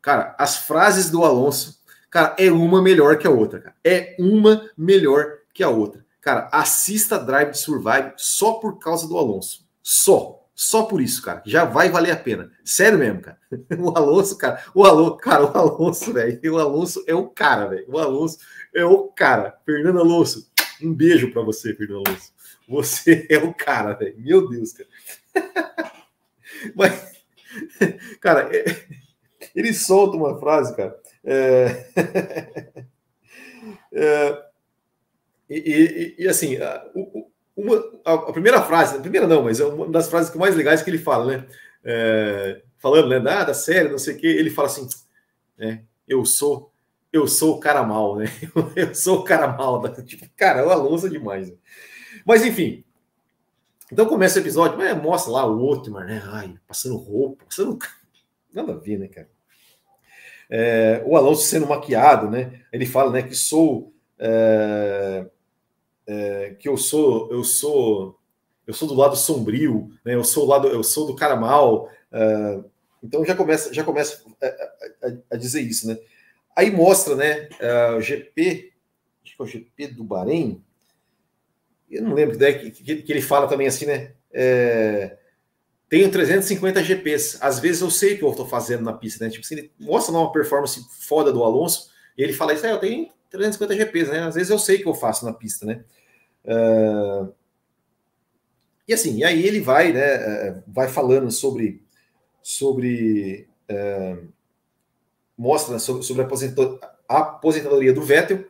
Cara, as frases do Alonso, cara, é uma melhor que a outra, cara. É uma melhor que a outra. Cara, assista Drive Survive só por causa do Alonso. Só. Só por isso, cara. Já vai valer a pena. Sério mesmo, cara. O Alonso, cara. O Alonso, cara, o Alonso, velho. O Alonso é o cara, velho. O Alonso é o cara. Fernando Alonso, um beijo para você, Fernando Alonso. Você é o cara, velho. Meu Deus, cara. Mas, cara, é, ele solta uma frase, cara. É... é... E, e, e, assim, o, uma, a, primeira frase, a primeira não, mas é uma das frases mais legais que ele fala, né? É, falando, né? Nada, sério, não sei o quê, ele fala assim, né? Eu sou, eu sou o cara mal, né? Eu sou o cara mal. Né? Tipo, cara, o Alonso é demais. Né? Mas enfim. Então começa o episódio, mas mostra lá o outro, né? Ai, passando roupa, passando. Nada a ver, né, cara? É, o Alonso sendo maquiado, né? Ele fala, né, que sou. É, é, que eu sou, eu sou, eu sou do lado sombrio, né? Eu sou do lado, eu sou do cara mal. É, então já começa, já começa a, a, a, dizer isso, né? Aí mostra, né? É, o GP, acho que é o GP do Bahrein. Eu não lembro né, que, que, que ele fala também assim, né? É, tenho 350 GPs. Às vezes eu sei o que eu estou fazendo na pista, né? Tipo assim, ele mostra uma performance foda do Alonso e ele fala isso, é, eu tenho 350 GPs, né? Às vezes eu sei o que eu faço na pista, né? E assim, e aí ele vai, né, é, vai falando sobre, sobre uh, mostra sobre, sobre a aposentadoria do Vettel.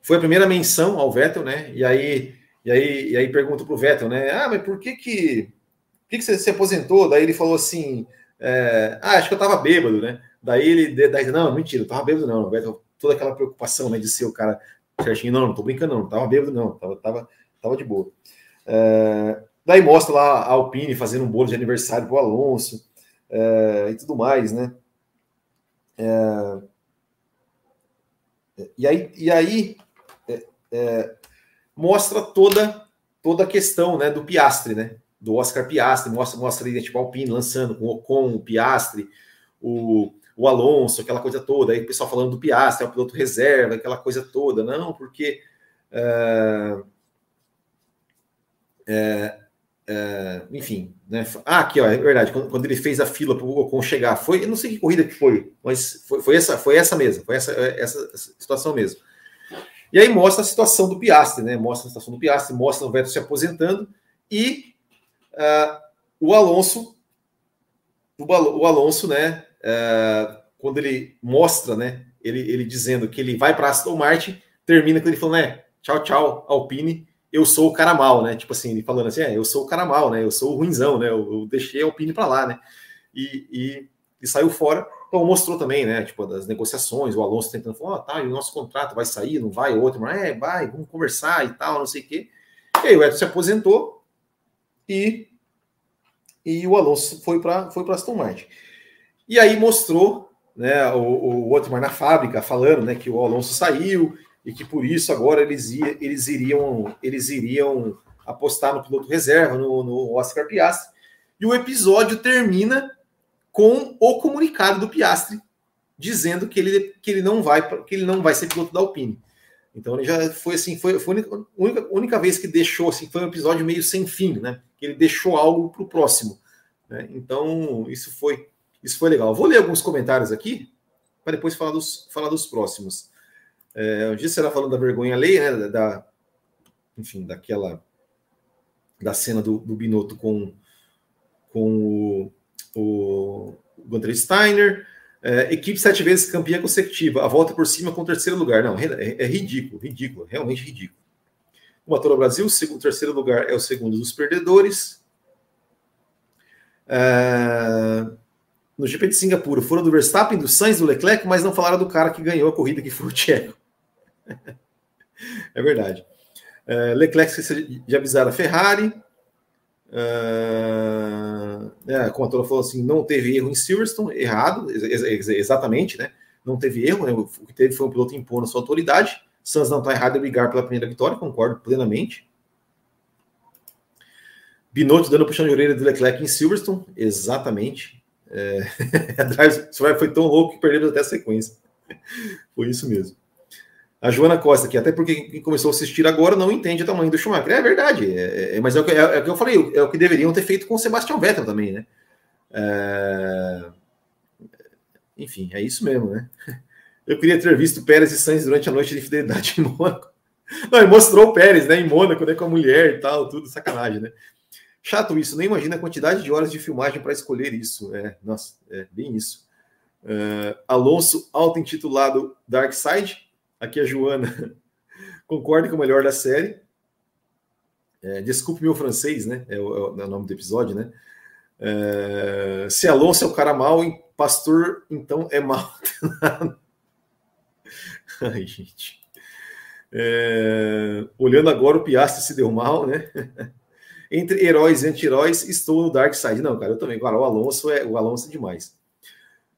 Foi a primeira menção ao Vettel, né? E aí, e aí, e aí pergunta para o Vettel, né? Ah, mas por que que, por que, que você se aposentou? Daí ele falou assim: é, Ah, acho que eu estava bêbado, né? Daí ele, daí, não, mentira, eu estava bêbado, não. O Vettel, toda aquela preocupação, né, de ser o cara certinho. Não, não tô brincando, não. Tava bêbado, não. Tava, tava, tava de boa. É, daí mostra lá a Alpine fazendo um bolo de aniversário pro Alonso é, e tudo mais, né? É, e aí, e aí é, é, mostra toda toda a questão né, do Piastre, né? Do Oscar Piastre, mostra, mostra ali, tipo, a Alpine lançando com o Ocon, o Piastre, o, o Alonso, aquela coisa toda, aí o pessoal falando do Piastri, é o piloto reserva, aquela coisa toda, não, porque é, é, é, enfim, né? Ah, aqui, ó, é verdade, quando, quando ele fez a fila para o Ocon chegar, foi, eu não sei que corrida que foi, mas foi, foi essa, foi essa mesmo, foi essa, essa, situação mesmo. E aí mostra a situação do Piastri, né? Mostra a situação do Piastri, mostra o Vettel se aposentando e uh, o Alonso, o, o Alonso, né? É, quando ele mostra, né, ele, ele dizendo que ele vai para Aston Martin, termina com ele falando, né, tchau, tchau, Alpine, eu sou o cara mal, né, tipo assim, ele falando assim, é, eu sou o cara mal, né, eu sou o ruinzão, né, eu, eu deixei a Alpine para lá, né, e, e, e, saiu fora, então mostrou também, né, tipo, das negociações, o Alonso tentando falar, oh, tá, e o nosso contrato vai sair, não vai, outro, mas é, vai, vamos conversar e tal, não sei o quê, e aí o Edson se aposentou e, e o Alonso foi para foi Aston Martin. E aí mostrou né, o, o Otmar na fábrica falando, né, que o Alonso saiu e que por isso agora eles, ia, eles iriam eles iriam apostar no piloto reserva, no, no Oscar Piastri. E o episódio termina com o comunicado do Piastri dizendo que ele, que ele não vai que ele não vai ser piloto da Alpine. Então ele já foi assim, foi, foi a única, única vez que deixou assim, foi um episódio meio sem fim, né? Que ele deixou algo para o próximo. Né? Então isso foi isso foi legal. Vou ler alguns comentários aqui para depois falar dos, falar dos próximos. É, um dia era falando da vergonha lei, né? Da, enfim, daquela da cena do, do Binotto com, com o, o Gunter Steiner. É, equipe sete vezes campeã consecutiva, a volta por cima com o terceiro lugar. Não, é, é ridículo, ridículo, realmente ridículo. O Motor Brasil, segundo, terceiro lugar é o segundo dos perdedores. É, no GP de Singapura, foram do Verstappen, do Sainz, do Leclerc, mas não falaram do cara que ganhou a corrida, que foi o Tcheco. é verdade. É, Leclerc de avisar a Ferrari. Uh, é, como a Tola falou assim, não teve erro em Silverstone, errado, ex ex exatamente, né? Não teve erro, né? o que teve foi um piloto impondo a sua autoridade. Sanz não está errado em brigar pela primeira vitória, concordo plenamente. Binotto dando puxão de orelha do Leclerc em Silverstone, exatamente. É, foi tão louco que perdemos até a sequência. Foi isso mesmo. A Joana Costa, que até porque quem começou a assistir agora não entende o tamanho do Schumacher. É verdade, é, é, mas é o, que, é, é o, que, eu falei, é o que deveriam ter feito com o Sebastian Vettel também, né? É, enfim, é isso mesmo, né? Eu queria ter visto Pérez e Sainz durante a noite de fidelidade em Mônaco. Não, ele mostrou o Pérez, né, em Mônaco, né, com a mulher e tal, tudo sacanagem, né? Chato isso, nem imagina a quantidade de horas de filmagem para escolher isso. É, nossa, é bem isso. Uh, Alonso, auto-intitulado Dark Side, Aqui a Joana concorda com o melhor da série. É, desculpe meu francês, né? É o, é o, nome do episódio, né? É, se Alonso é o cara mal, pastor então é mal. Ai, gente. É, olhando agora, o Piastri se deu mal, né? Entre heróis e anti-heróis, estou no Dark Side. Não, cara, eu também. Cara, o Alonso é, o Alonso é demais.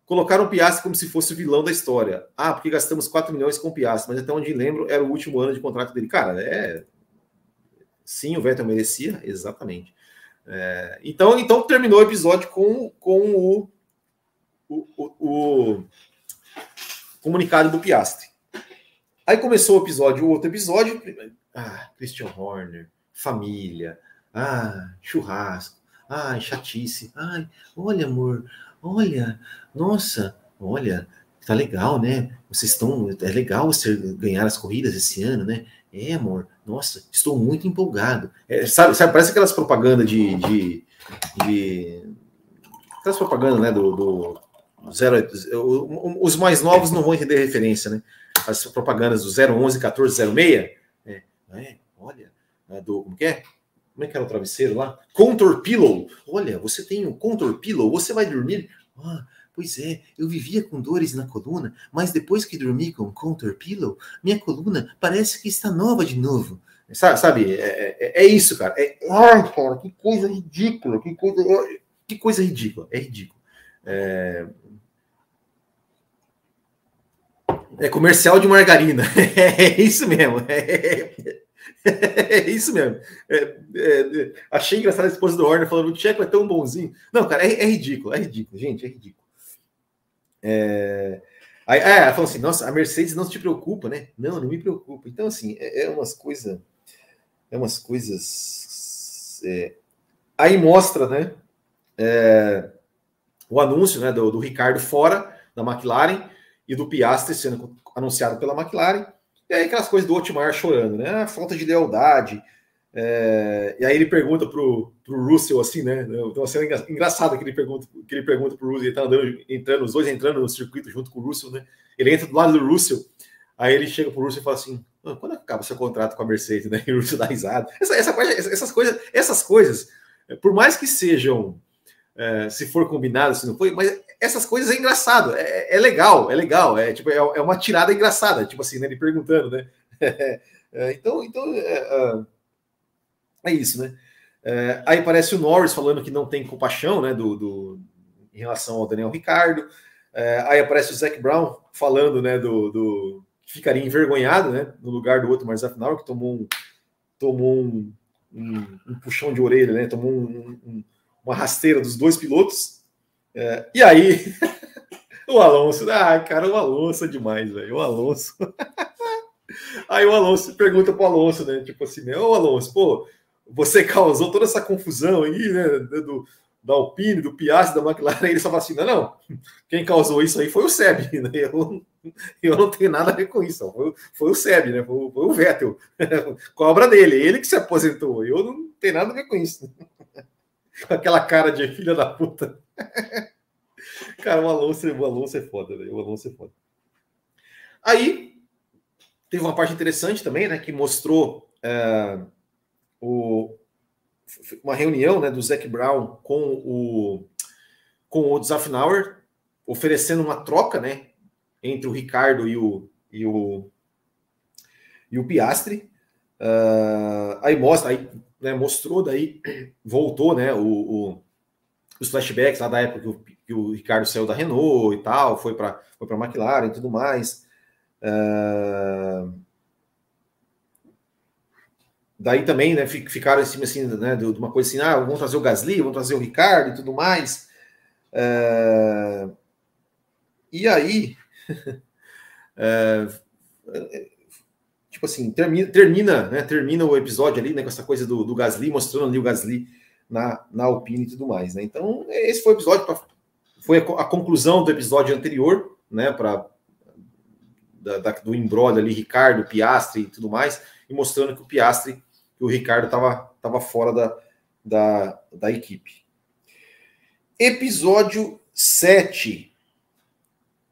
Colocaram o Piastri como se fosse o vilão da história. Ah, porque gastamos 4 milhões com o Piastri, mas até onde lembro era o último ano de contrato dele. Cara, é. Sim, o Vettel merecia, exatamente. É... Então, então terminou o episódio com, com o, o, o, o comunicado do Piastri. Aí começou o episódio, o outro episódio. Ah, Christian Horner, família, ah, churrasco, ah, chatice, ai, olha, amor, olha, nossa, olha, tá legal, né? Vocês estão, é legal você ganhar as corridas esse ano, né? É, amor, nossa, estou muito empolgado. É, sabe, sabe, parece aquelas propagandas de, de, de aquelas propagandas, né, do, do zero, os mais novos não vão entender a referência, né? As propagandas do 011, 14, 06, é, é olha, é do, como que é? Como é que era o travesseiro lá? Contour Pillow. Olha, você tem um Contour Pillow, você vai dormir. Ah, pois é, eu vivia com dores na coluna, mas depois que dormi com Contour Pillow, minha coluna parece que está nova de novo. Sabe, sabe é, é, é isso, cara. É, ai, cara, que coisa ridícula, que coisa, que coisa ridícula. É ridículo. É, é comercial de margarina. É isso mesmo. É, é isso mesmo. É, é, achei engraçado a esposa do Horner falando: o Tcheco é tão bonzinho. Não, cara, é, é ridículo, é ridículo, gente, é ridículo. É, aí, é, ela falou assim: nossa, a Mercedes não se preocupa, né? Não, não me preocupa. Então, assim, é, é umas coisas. É umas coisas. É, aí mostra, né? É, o anúncio né, do, do Ricardo fora da McLaren e do Piastri sendo anunciado pela McLaren. E aí aquelas coisas do Otmar chorando, né? A ah, falta de lealdade. É... E aí ele pergunta pro, pro Russell assim, né? Então, uma cena engraçada que ele pergunta, que ele pergunta pro Russell, ele tá andando, entrando, os dois entrando no circuito junto com o Russell, né? Ele entra do lado do Russell, aí ele chega pro Russell e fala assim: ah, quando acaba seu contrato com a Mercedes, né? E o Russell dá risada. Essa, essa, essas coisas, essas coisas, por mais que sejam, é, se for combinado, se não foi, mas essas coisas é engraçado, é, é legal, é legal, é tipo é, é, uma tirada engraçada, tipo assim, né, ele perguntando, né? É, então, então é, é, é isso, né? Aí parece o Norris falando que não tem compaixão, né, do, do em relação ao Daniel Ricardo. Aí aparece o Zac Brown falando, né, do, do que ficaria envergonhado, né, no lugar do outro Marcos Afinal, que tomou um, tomou um, um, um, puxão de orelha, né, tomou um, uma rasteira dos dois pilotos. É, e aí, o Alonso, ah, cara, o Alonso é demais, velho, o Alonso. aí o Alonso pergunta pro Alonso, né, tipo assim, né, ô Alonso, pô, você causou toda essa confusão aí, né, do, da Alpine, do Piastri, da McLaren, ele só fala assim, não, não, quem causou isso aí foi o Seb, né? eu, eu não tenho nada a ver com isso, foi, foi o Seb, né? foi, foi o Vettel, cobra dele, ele que se aposentou, eu não tenho nada a ver com isso. Aquela cara de filha da puta. Cara, o Alonso, o Alonso é foda, velho. O Alonso é foda. Aí, teve uma parte interessante também, né? Que mostrou é, o, uma reunião né, do Zac Brown com o, com o Zafnauer, oferecendo uma troca né, entre o Ricardo e o, e o, e o Piastri. Uh, aí mostra, aí né, mostrou, daí voltou né, o, o, os flashbacks lá da época que o, que o Ricardo saiu da Renault e tal, foi para foi a McLaren e tudo mais. Uh, daí também, né, ficaram em cima assim, né, de uma coisa assim, ah, vamos trazer o Gasly, vamos trazer o Ricardo e tudo mais. É... E aí, é... tipo assim, termina, termina, né, termina o episódio ali, né, com essa coisa do, do Gasly, mostrando ali o Gasly na, na Alpine e tudo mais, né. Então, esse foi o episódio, pra, foi a, conclusão do episódio anterior, né, para do embrolho ali, Ricardo, Piastri e tudo mais, e mostrando que o Piastri que o Ricardo estava tava fora da, da, da equipe. Episódio 7.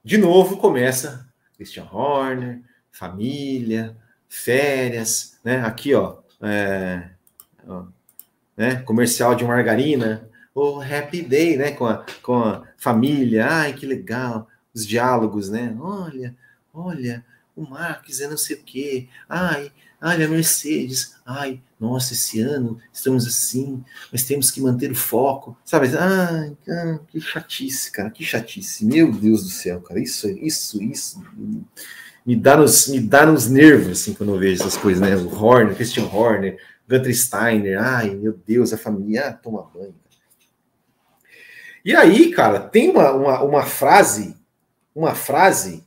De novo começa Christian Horner, família, férias, né? Aqui, ó, é, ó né? comercial de margarina, o Happy Day, né? Com a, com a família, ai que legal, os diálogos, né? Olha, olha, o Marques é não sei o quê, ai, Ai, a Mercedes, ai, nossa, esse ano estamos assim, mas temos que manter o foco, sabe? Ai, que chatice, cara, que chatice. Meu Deus do céu, cara, isso, isso, isso me dá nos, me dá nos nervos, assim, quando eu vejo essas coisas, né? O Horner, Christian Horner, Gunter Steiner, ai, meu Deus, a família, ah, toma banho. E aí, cara, tem uma, uma, uma frase, uma frase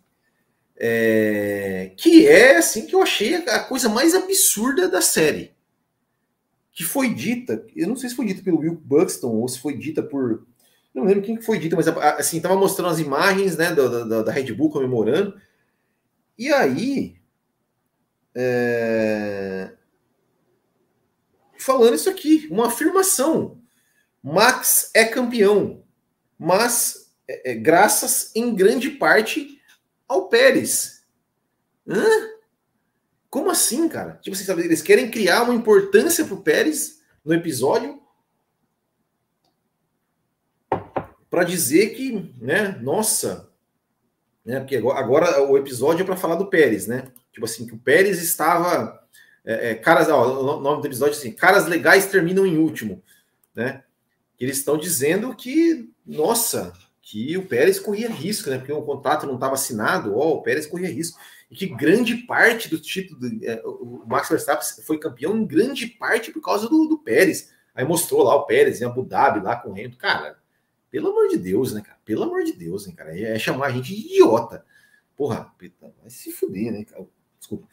é, que é assim que eu achei a coisa mais absurda da série. Que foi dita, eu não sei se foi dita pelo Will Buxton ou se foi dita por. Não lembro quem foi dita, mas assim, tava mostrando as imagens né, da, da, da Red Bull comemorando. E aí. É, falando isso aqui, uma afirmação. Max é campeão, mas é, é, graças em grande parte ao Pérez. Hã? Como assim, cara? Tipo assim, sabe, eles querem criar uma importância pro Pérez no episódio para dizer que, né, nossa, né, porque agora o episódio é para falar do Pérez, né? Tipo assim, que o Pérez estava é, é, caras, ó, o nome do episódio é assim, caras legais terminam em último, né? Eles estão dizendo que, nossa, que o Pérez corria risco, né? Porque o contrato não estava assinado, ó, o Pérez corria risco. E que grande parte do título, do, é, o Max Verstappen foi campeão em grande parte por causa do, do Pérez. Aí mostrou lá o Pérez em Abu Dhabi, lá com o Hamilton. Cara, pelo amor de Deus, né, cara? Pelo amor de Deus, né, cara? É, é chamar a gente de idiota. Porra, vai se fuder, né, cara? Desculpa.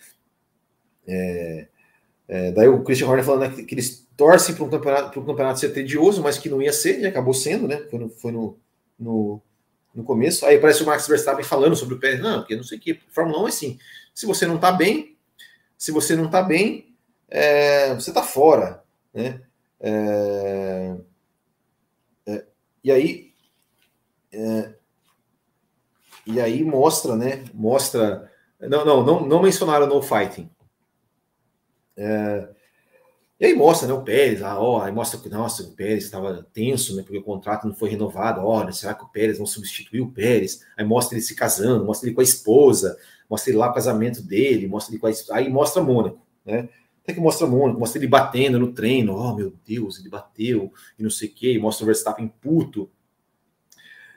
É, é, daí o Christian Horner falando né, que, eles torcem para um campeonato, campeonato ser tedioso, mas que não ia ser, e acabou sendo, né? Foi no, foi no, no, no começo. Aí parece o Max Verstappen falando sobre o Pérez. Não, porque não sei o que. Fórmula 1 é assim. Se você não tá bem, se você não tá bem, é, você tá fora. Né? É, é, e aí. É, e aí mostra, né? Mostra. Não, não, não, não mencionaram no fighting. É, e aí mostra, né, o Pérez, ah, ó, aí mostra que, nossa, o Pérez estava tenso, né, porque o contrato não foi renovado, olha, será que o Pérez vão substituir o Pérez? Aí mostra ele se casando, mostra ele com a esposa, mostra ele lá o casamento dele, mostra ele com a aí mostra Mônaco, né? Até que mostra Mônaco, mostra ele batendo no treino, oh, meu Deus, ele bateu, e não sei o quê, mostra o Verstappen puto.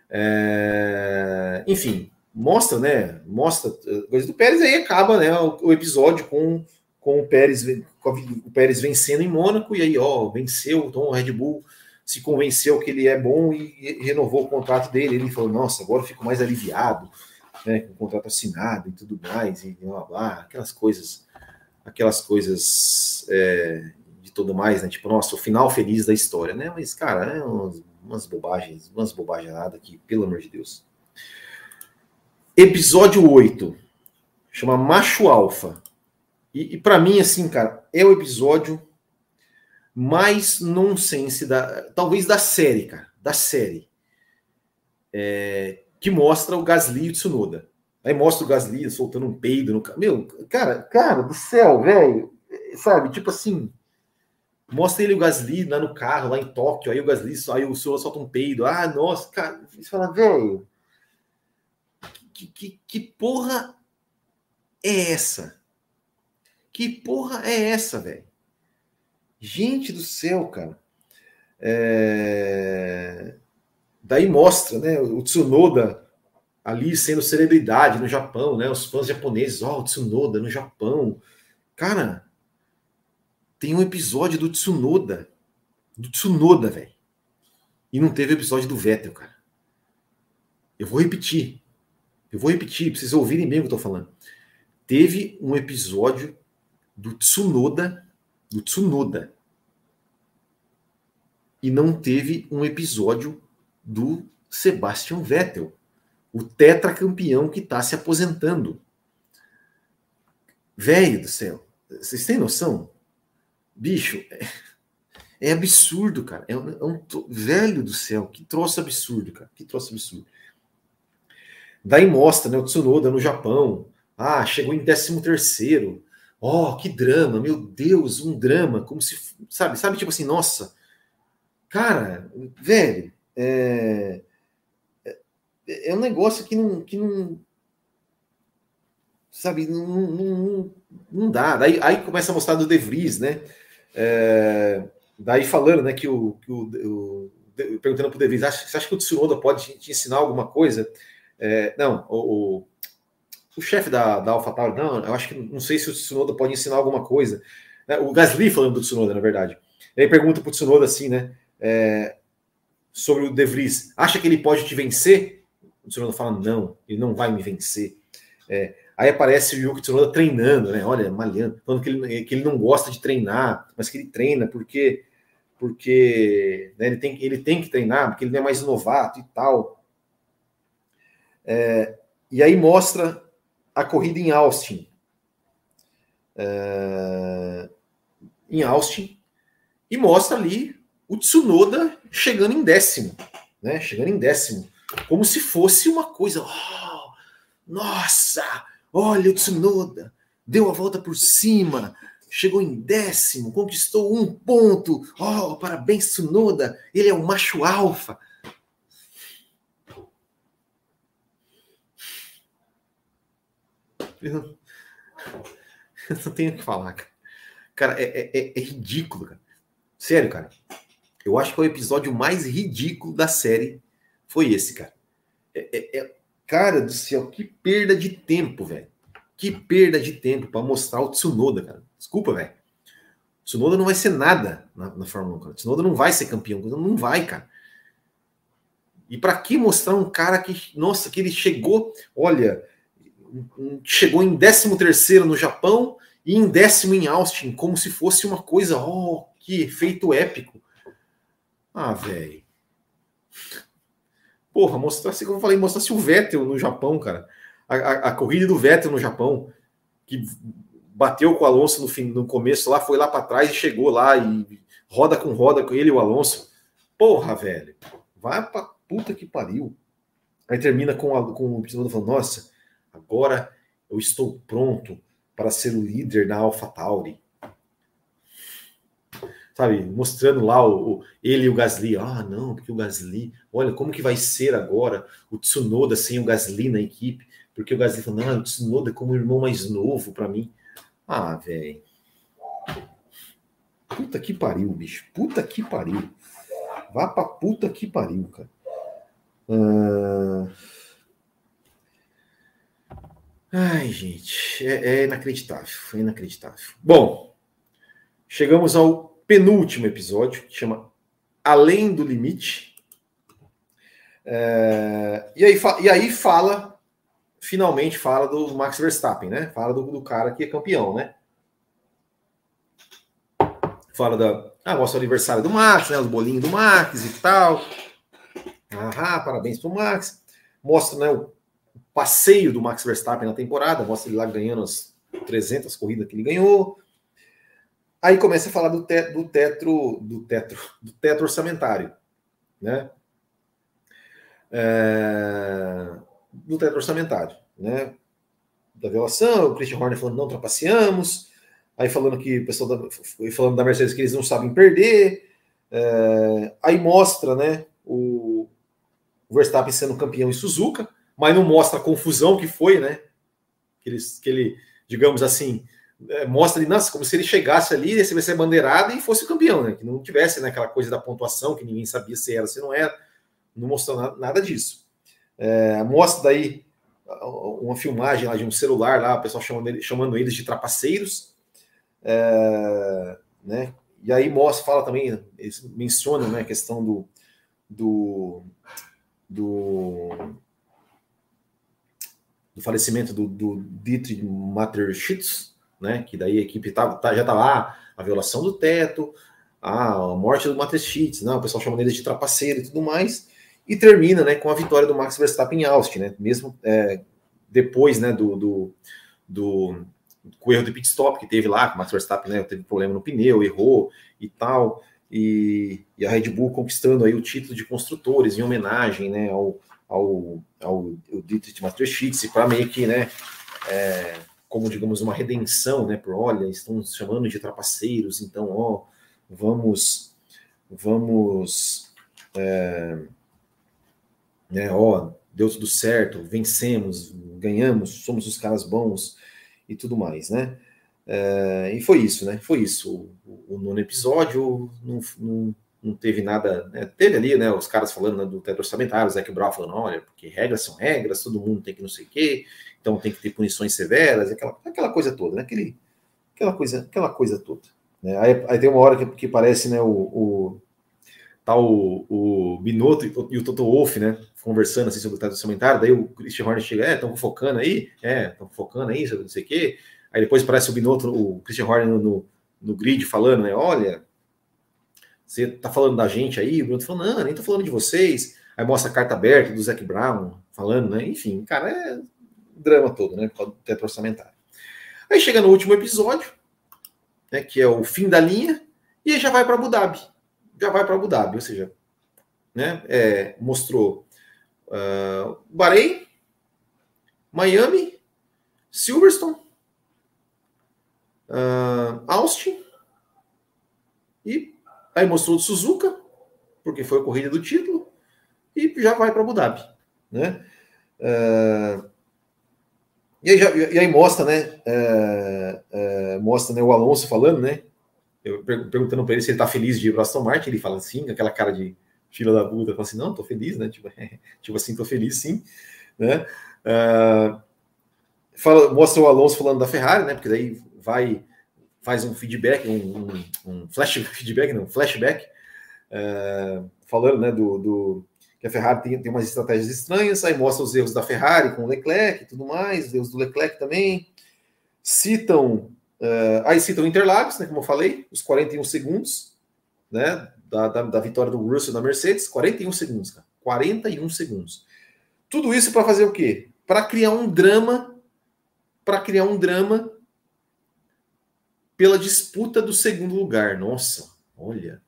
É... Enfim, mostra, né? Mostra coisa do Pérez, aí acaba né, o episódio com, com o Pérez, o Pérez vencendo em Mônaco, e aí, ó, venceu, então o Red Bull se convenceu que ele é bom e renovou o contrato dele. Ele falou: Nossa, agora eu fico mais aliviado, né, com o contrato assinado e tudo mais, e blá blá, aquelas coisas, aquelas coisas é, de tudo mais, né? Tipo, nossa, o final feliz da história, né? Mas, cara, é umas, umas bobagens, umas bobagens nada aqui, pelo amor de Deus. Episódio 8 chama Macho Alfa. E, e para mim, assim, cara, é o episódio mais nonsense da, talvez da série, cara, da série, é, que mostra o Gasly e o Tsunoda. Aí mostra o Gasly soltando um peido no meu, cara, cara do céu, velho, sabe, tipo assim, mostra ele o Gasly lá no carro, lá em Tóquio, aí o Gasly, aí o Tsunoda solta um peido, ah, nossa, cara, você fala, velho, que, que, que porra é essa? Que porra é essa, velho? Gente do céu, cara. É... Daí mostra, né? O Tsunoda ali sendo celebridade no Japão, né? Os fãs japoneses, ó, oh, o Tsunoda no Japão. Cara, tem um episódio do Tsunoda, do Tsunoda, velho. E não teve episódio do Vettel, cara. Eu vou repetir. Eu vou repetir, pra vocês ouvirem bem o que eu tô falando. Teve um episódio do Tsunoda do Tsunoda. E não teve um episódio do Sebastian Vettel, o tetracampeão que está se aposentando. Velho do céu, vocês têm noção? Bicho, é, é absurdo, cara. É um, é um, velho do céu, que troço absurdo, cara. Que troço absurdo. Daí mostra, né, o Tsunoda no Japão. Ah, chegou em 13 terceiro Oh, que drama, meu Deus, um drama, como se, sabe, sabe, tipo assim, nossa, cara, velho, é, é, é um negócio que não, que não sabe, não, não, não dá. Daí, aí começa a mostrar do De Vries, né? É, daí falando, né, que o, que o, o perguntando pro De Vries, você acha que o Tsunoda pode te ensinar alguma coisa? É, não, o, o chefe da, da AlphaTauri, não, eu acho que não sei se o Tsunoda pode ensinar alguma coisa. É, o Gasly falando do Tsunoda, na verdade. Ele pergunta para o Tsunoda assim, né? É, sobre o De Vries. Acha que ele pode te vencer? O Tsunoda fala, não, ele não vai me vencer. É, aí aparece o Yuki Tsunoda treinando, né? Olha, malhando, falando que ele, que ele não gosta de treinar, mas que ele treina porque porque né, ele, tem, ele tem que treinar, porque ele não é mais novato e tal. É, e aí mostra a corrida em Austin. É, em Austin. E mostra ali o Tsunoda chegando em décimo. Né? Chegando em décimo. Como se fosse uma coisa. Oh, nossa! Olha o Tsunoda! Deu a volta por cima, chegou em décimo, conquistou um ponto. Oh, parabéns, Tsunoda! Ele é um macho alfa. Eu, não tenho o que falar, cara. Cara, é, é, é, é ridículo, cara. Sério, cara. Eu acho que o episódio mais ridículo da série foi esse, cara. É, é, é, cara do céu, que perda de tempo, velho. Que perda de tempo para mostrar o Tsunoda, cara. Desculpa, velho. Tsunoda não vai ser nada na, na Fórmula 1, cara. Tsunoda não vai ser campeão. Não vai, cara. E para que mostrar um cara que, nossa, que ele chegou, olha, chegou em 13 terceiro no Japão e em décimo em Austin, como se fosse uma coisa, oh, que efeito épico. Ah, velho. Porra, mostrasse, como eu falei, mostrasse o Vettel no Japão, cara. A, a, a, corrida do Vettel no Japão, que bateu com o Alonso no, fim, no começo lá, foi lá para trás e chegou lá e roda com roda com ele e o Alonso. Porra, velho. Vai pra puta que pariu. Aí termina com, a, com o piloto falando, nossa, Agora eu estou pronto para ser o líder na AlphaTauri. Sabe, mostrando lá o, o, ele e o Gasly. Ah, não, porque o Gasly, olha como que vai ser agora o Tsunoda sem o Gasly na equipe. Porque o Gasly falou, não, o Tsunoda é como o irmão mais novo para mim. Ah, velho. Puta que pariu, bicho. Puta que pariu. Vá pra puta que pariu, cara. Uh... Ai, gente, é, é inacreditável, é inacreditável. Bom, chegamos ao penúltimo episódio, que chama Além do Limite. É, e, aí, e aí fala, finalmente fala do Max Verstappen, né? Fala do, do cara que é campeão, né? Fala da. Ah, mostra o aniversário do Max, né? Os bolinhos do Max e tal. Ah, parabéns pro Max. Mostra né, o passeio do Max Verstappen na temporada, mostra ele lá ganhando as 300 corridas que ele ganhou. Aí começa a falar do, te, do tetro, do tetro, do teto orçamentário, né? É, do teto orçamentário, né? Da violação, o Christian Horner falando não trapaceamos, aí falando que o pessoal da, falando da Mercedes que eles não sabem perder, é, aí mostra, né? O, o Verstappen sendo campeão em Suzuka, mas não mostra a confusão que foi, né? Que, eles, que ele, digamos assim, é, mostra ali, nossa, como se ele chegasse ali, recebesse a bandeirada e fosse campeão, né? Que não tivesse né, aquela coisa da pontuação, que ninguém sabia se era, se não era. Não mostrou nada, nada disso. É, mostra daí uma filmagem lá de um celular lá, o pessoal chamando, ele, chamando eles de trapaceiros. É, né? E aí mostra, fala também, eles mencionam né, a questão do, do, do do falecimento do, do Dietrich Mateschitz, né? Que daí a equipe tá, tá, já tá lá, a violação do teto, a morte do Mateschitz, né? O pessoal chamando ele de trapaceiro e tudo mais. E termina, né, com a vitória do Max Verstappen em Austin, né? Mesmo é, depois, né, do, do, do, do erro do pit stop que teve lá, que o Max Verstappen né, teve problema no pneu, errou e tal. E, e, a Red Bull conquistando aí o título de construtores em homenagem né, ao, ao, ao, ao Dietrich Mateschitz para meio que, né, é, como digamos uma redenção, né, por olha, estão chamando de trapaceiros, então, ó, vamos, vamos, é, né, ó, deu tudo certo, vencemos, ganhamos, somos os caras bons e tudo mais, né? É, e foi isso, né? Foi isso. O, o nono episódio não, não, não teve nada. Né? Teve ali, né? Os caras falando né, do teto orçamentário, o Zac Brown falando: olha, porque regras são regras, todo mundo tem que não sei o quê, então tem que ter punições severas, aquela, aquela coisa toda, né? Aquele, aquela, coisa, aquela coisa toda. Né? Aí, aí, tem uma hora que, que parece né, o, o tá o, o Binotto e o Toto Wolff, né? Conversando assim sobre o teto orçamentário, daí o Christian Horner chega, é, estão focando aí, é, estão focando aí, não sei o quê. Aí depois parece o Binotto, o Christian Horner no, no, no grid falando, né? Olha, você tá falando da gente aí? O Bruno falou, não, nem tô falando de vocês. Aí mostra a carta aberta do Zac Brown falando, né? Enfim, cara, é drama todo, né? Por causa teto orçamentário. Aí chega no último episódio, né? Que é o fim da linha, e já vai para Abu Dhabi. Já vai para Abu Dhabi, ou seja, né? É, mostrou uh, Bahrein, Miami, Silverstone, uh, Austin e Aí mostrou o Suzuka, porque foi a corrida do título, e já vai para Abu Dhabi. Né? Uh, e, aí já, e, aí mostra, né? Uh, uh, mostra né, o Alonso falando, né? Eu perguntando para ele se ele está feliz de ir para Aston Martin, ele fala assim, aquela cara de fila da puta, fala assim, não, tô feliz, né? Tipo, tipo assim, tô feliz sim, né? fala, mostra o Alonso falando da Ferrari, né? Porque daí vai faz um feedback, um, um, um flash feedback, não, flashback, uh, falando né, do, do, que a Ferrari tem, tem umas estratégias estranhas, aí mostra os erros da Ferrari com o Leclerc e tudo mais, os erros do Leclerc também. Citam, uh, aí citam Interlagos, né, como eu falei, os 41 segundos né, da, da, da vitória do Russell na Mercedes, 41 segundos, cara, 41 segundos. Tudo isso para fazer o quê? Para criar um drama, para criar um drama pela disputa do segundo lugar. Nossa, olha,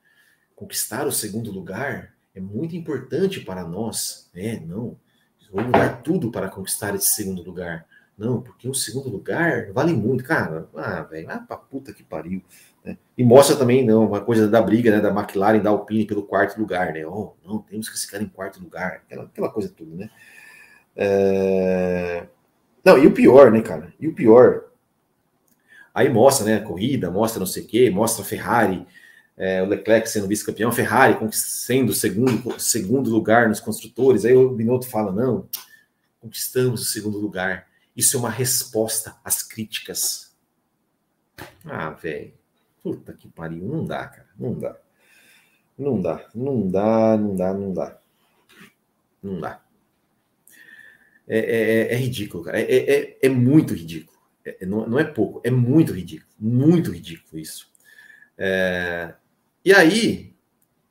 conquistar o segundo lugar é muito importante para nós. É, não, vamos dar tudo para conquistar esse segundo lugar. Não, porque o segundo lugar vale muito, cara. Ah, velho, ah, pra puta que pariu. Né? E mostra também não, uma coisa da briga né, da McLaren da Alpine pelo quarto lugar, né? Oh, não, temos que ficar em quarto lugar, aquela, aquela coisa toda, né? É... Não, e o pior, né, cara? E o pior Aí mostra, né, a corrida, mostra não sei o quê, mostra a Ferrari é, o Leclerc sendo vice-campeão, Ferrari sendo segundo, segundo lugar nos construtores. Aí o Binotto fala: não, conquistamos o segundo lugar. Isso é uma resposta às críticas. Ah, velho. Puta que pariu. Não dá, cara. Não dá. Não dá. Não dá, não dá, não dá. Não dá. É, é, é, é ridículo, cara. É, é, é muito ridículo. É, não, não, é pouco, é muito ridículo. Muito ridículo isso. É, e aí,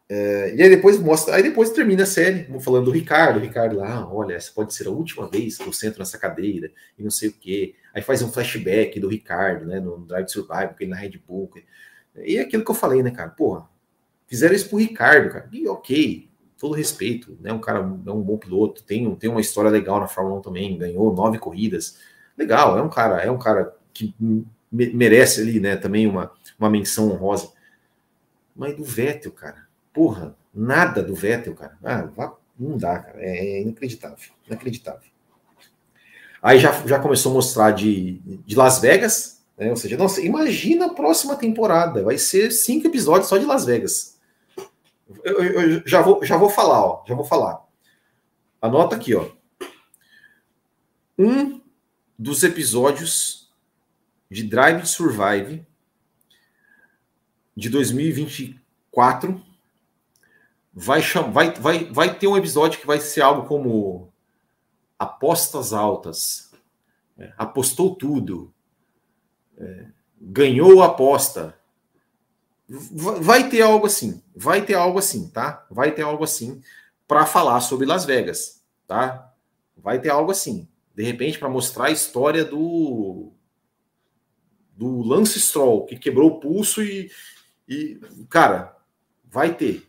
é, e aí depois mostra, aí depois termina a série falando do Ricardo, o Ricardo lá, olha, essa pode ser a última vez que eu sento nessa cadeira e não sei o quê. Aí faz um flashback do Ricardo, né, no Drive Survival, ele na Red Bull. E é aquilo que eu falei, né, cara? Porra, fizeram isso pro Ricardo, cara. E ok, todo respeito, né? Um cara é um bom piloto, tem, tem uma história legal na Fórmula 1 também, ganhou nove corridas. Legal, é um cara, é um cara que merece ali, né, também uma, uma menção honrosa. Mas do Vettel, cara, porra, nada do Vettel, cara. Ah, não dá, cara. É, é inacreditável. Inacreditável. Aí já, já começou a mostrar de, de Las Vegas, né? Ou seja, nossa, imagina a próxima temporada. Vai ser cinco episódios só de Las Vegas. Eu, eu, eu já, vou, já vou falar, ó. Já vou falar. Anota aqui, ó. Um dos episódios de Drive to Survive de 2024 vai, vai, vai, vai ter um episódio que vai ser algo como apostas altas, é, apostou tudo, é, ganhou a aposta. Vai ter algo assim, vai ter algo assim, tá? Vai ter algo assim para falar sobre Las Vegas, tá? Vai ter algo assim, de repente para mostrar a história do do Lance Stroll que quebrou o pulso e, e, cara, vai ter.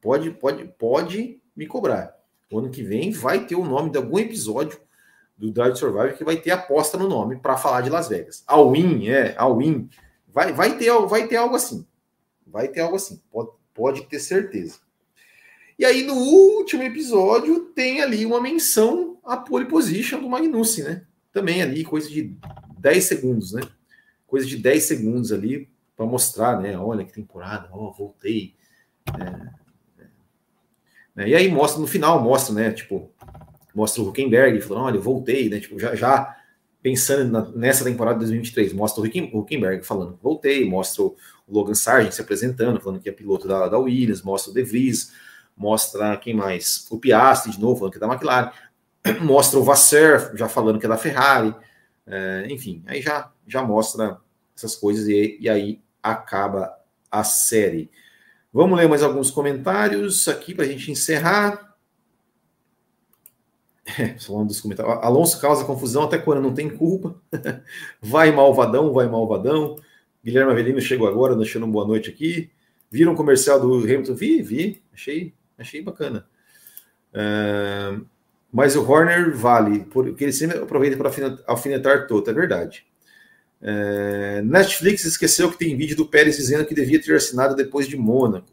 Pode, pode, pode me cobrar. O ano que vem vai ter o nome de algum episódio do Drive Survival que vai ter aposta no nome para falar de Las Vegas. A é, a. Vai, vai, ter, vai ter algo assim. Vai ter algo assim. Pode, pode ter certeza. E aí, no último episódio, tem ali uma menção à pole position do Magnussen, né? Também ali, coisa de 10 segundos, né? Coisa de 10 segundos ali, para mostrar, né? Olha que temporada, ó, oh, voltei. É, é. E aí mostra, no final, mostra, né? Tipo, mostra o Huckenberg falando, olha, voltei, né? Tipo, já, já pensando na, nessa temporada de 2023, mostra o Huckenberg falando, voltei, mostra o Logan Sargent se apresentando, falando que é piloto da, da Williams, mostra o De Vries, mostra quem mais? O Piastri, de novo, falando que é da McLaren, mostra o Vasser, já falando que é da Ferrari, é, enfim, aí já, já mostra essas coisas, e, e aí acaba a série. Vamos ler mais alguns comentários aqui para a gente encerrar. É, falando dos comentários. Alonso causa confusão até quando não tem culpa. vai malvadão, vai malvadão. Guilherme Avelino chegou agora, deixando uma boa noite aqui. Viram um comercial do Hamilton? Vi, vi. Achei, achei bacana. Mas o Horner vale, porque ele sempre aproveita para alfinetar todo, é verdade. Netflix esqueceu que tem vídeo do Pérez dizendo que devia ter assinado depois de Mônaco.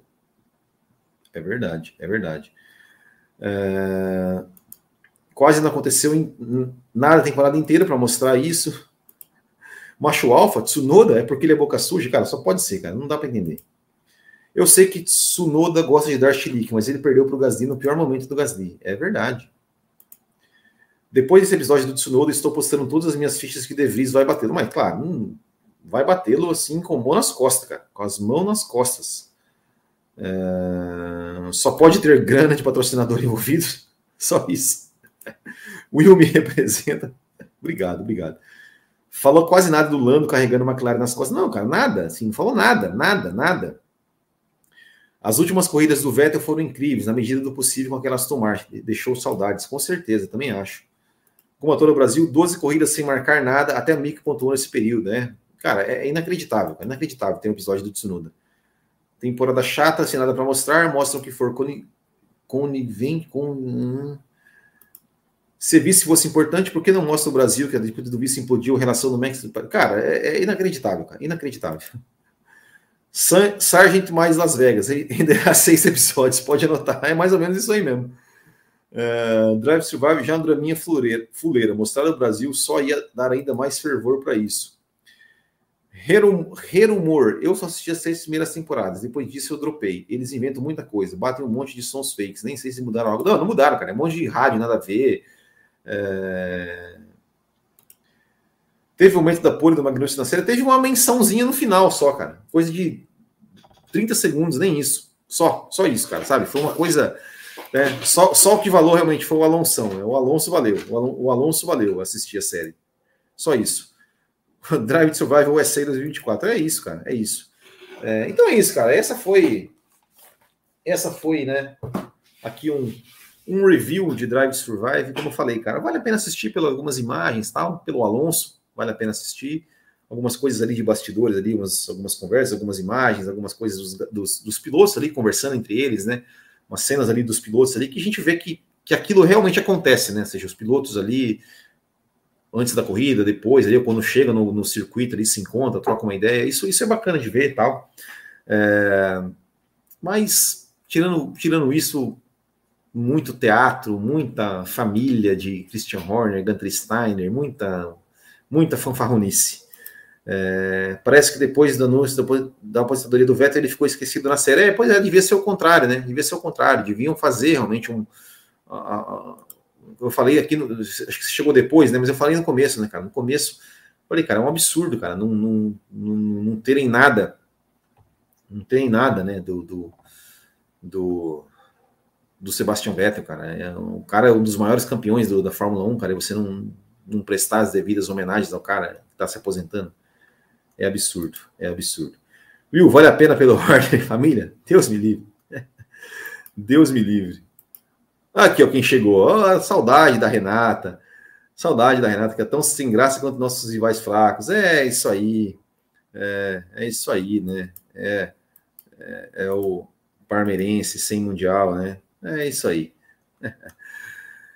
É verdade, é verdade. Quase não aconteceu em nada a temporada inteira para mostrar isso. Macho Alfa, Tsunoda, é porque ele é boca suja? Cara, só pode ser, cara, não dá para entender. Eu sei que Tsunoda gosta de dar chilique, mas ele perdeu para o Gasly no pior momento do Gasly. É verdade. Depois desse episódio do Tsunoda, estou postando todas as minhas fichas que De Vries vai batê-lo. Mas, claro, hum, vai batê-lo assim com mão nas costas, cara. Com as mãos nas costas. É... Só pode ter grana de patrocinador envolvido. Só isso. Will me representa. obrigado, obrigado. Falou quase nada do Lando carregando uma McLaren nas costas. Não, cara, nada. Assim, não falou nada, nada, nada. As últimas corridas do Vettel foram incríveis, na medida do possível com aquelas Aston Martin. Deixou saudades, com certeza, também acho. Como ator no Brasil, 12 corridas sem marcar nada, até a Mick pontuou nesse período, né? Cara, é inacreditável, é inacreditável ter um episódio do Tsunoda. Temporada chata, sem nada para mostrar, mostram que for conivente com. Se vice fosse importante, por que não mostra o Brasil que a disputa do vice implodiu a relação do México? Cara, é, é inacreditável, cara, inacreditável. Sargent mais Las Vegas, ainda há seis episódios, pode anotar, é mais ou menos isso aí mesmo. Uh, Drive Survive já é uma draminha fuleira. Mostrar o Brasil só ia dar ainda mais fervor para isso. Herumor, eu só assisti as seis primeiras temporadas, depois disso eu dropei. Eles inventam muita coisa, batem um monte de sons fakes, nem sei se mudaram algo. Não, não mudaram, cara, é um monte de rádio, nada a ver. É... Teve o momento da pole do Magnus na série, teve uma mençãozinha no final só, cara. Coisa de 30 segundos, nem isso. Só, só isso, cara, sabe? Foi uma coisa. Né? Só, só o que valeu realmente foi o Alonso. Né? O Alonso valeu. O Alonso valeu assistir a série. Só isso. Drive to Survival USA 2024. É isso, cara. É isso. É, então é isso, cara. Essa foi. Essa foi, né? Aqui um, um review de Drive to Survive. Como eu falei, cara, vale a pena assistir pelas algumas imagens, tal, pelo Alonso. Vale a pena assistir algumas coisas ali de bastidores ali, umas, algumas conversas, algumas imagens, algumas coisas dos, dos, dos, pilotos ali conversando entre eles, né? Umas cenas ali dos pilotos ali que a gente vê que, que aquilo realmente acontece, né? Ou seja, os pilotos ali antes da corrida, depois, ali, quando chega no, no circuito ali, se encontra, troca uma ideia, isso, isso é bacana de ver e tal. É, mas, tirando, tirando isso, muito teatro, muita família de Christian Horner, Gunter Steiner, muita, muita fanfarronice. É, parece que depois do anúncio depois da aposentadoria do Vettel ele ficou esquecido na série. É, pois é, devia ser o contrário, né? Devia ser o contrário. Deviam fazer realmente um. A, a, eu falei aqui, no, acho que chegou depois, né? Mas eu falei no começo, né, cara? No começo, falei, cara, é um absurdo, cara, não, não, não, não terem nada, não terem nada, né? Do, do, do, do Vettel, cara. É, o cara é um dos maiores campeões do, da Fórmula 1, cara, e você não, não prestar as devidas homenagens ao cara que está se aposentando. É absurdo, é absurdo. Will, vale a pena pelo ordem, família? Deus me livre. Deus me livre. Aqui, ó, quem chegou. Oh, saudade da Renata. Saudade da Renata, que é tão sem graça quanto nossos rivais fracos. É isso aí. É, é isso aí, né? É, é, é o parmeirense sem mundial, né? É isso aí.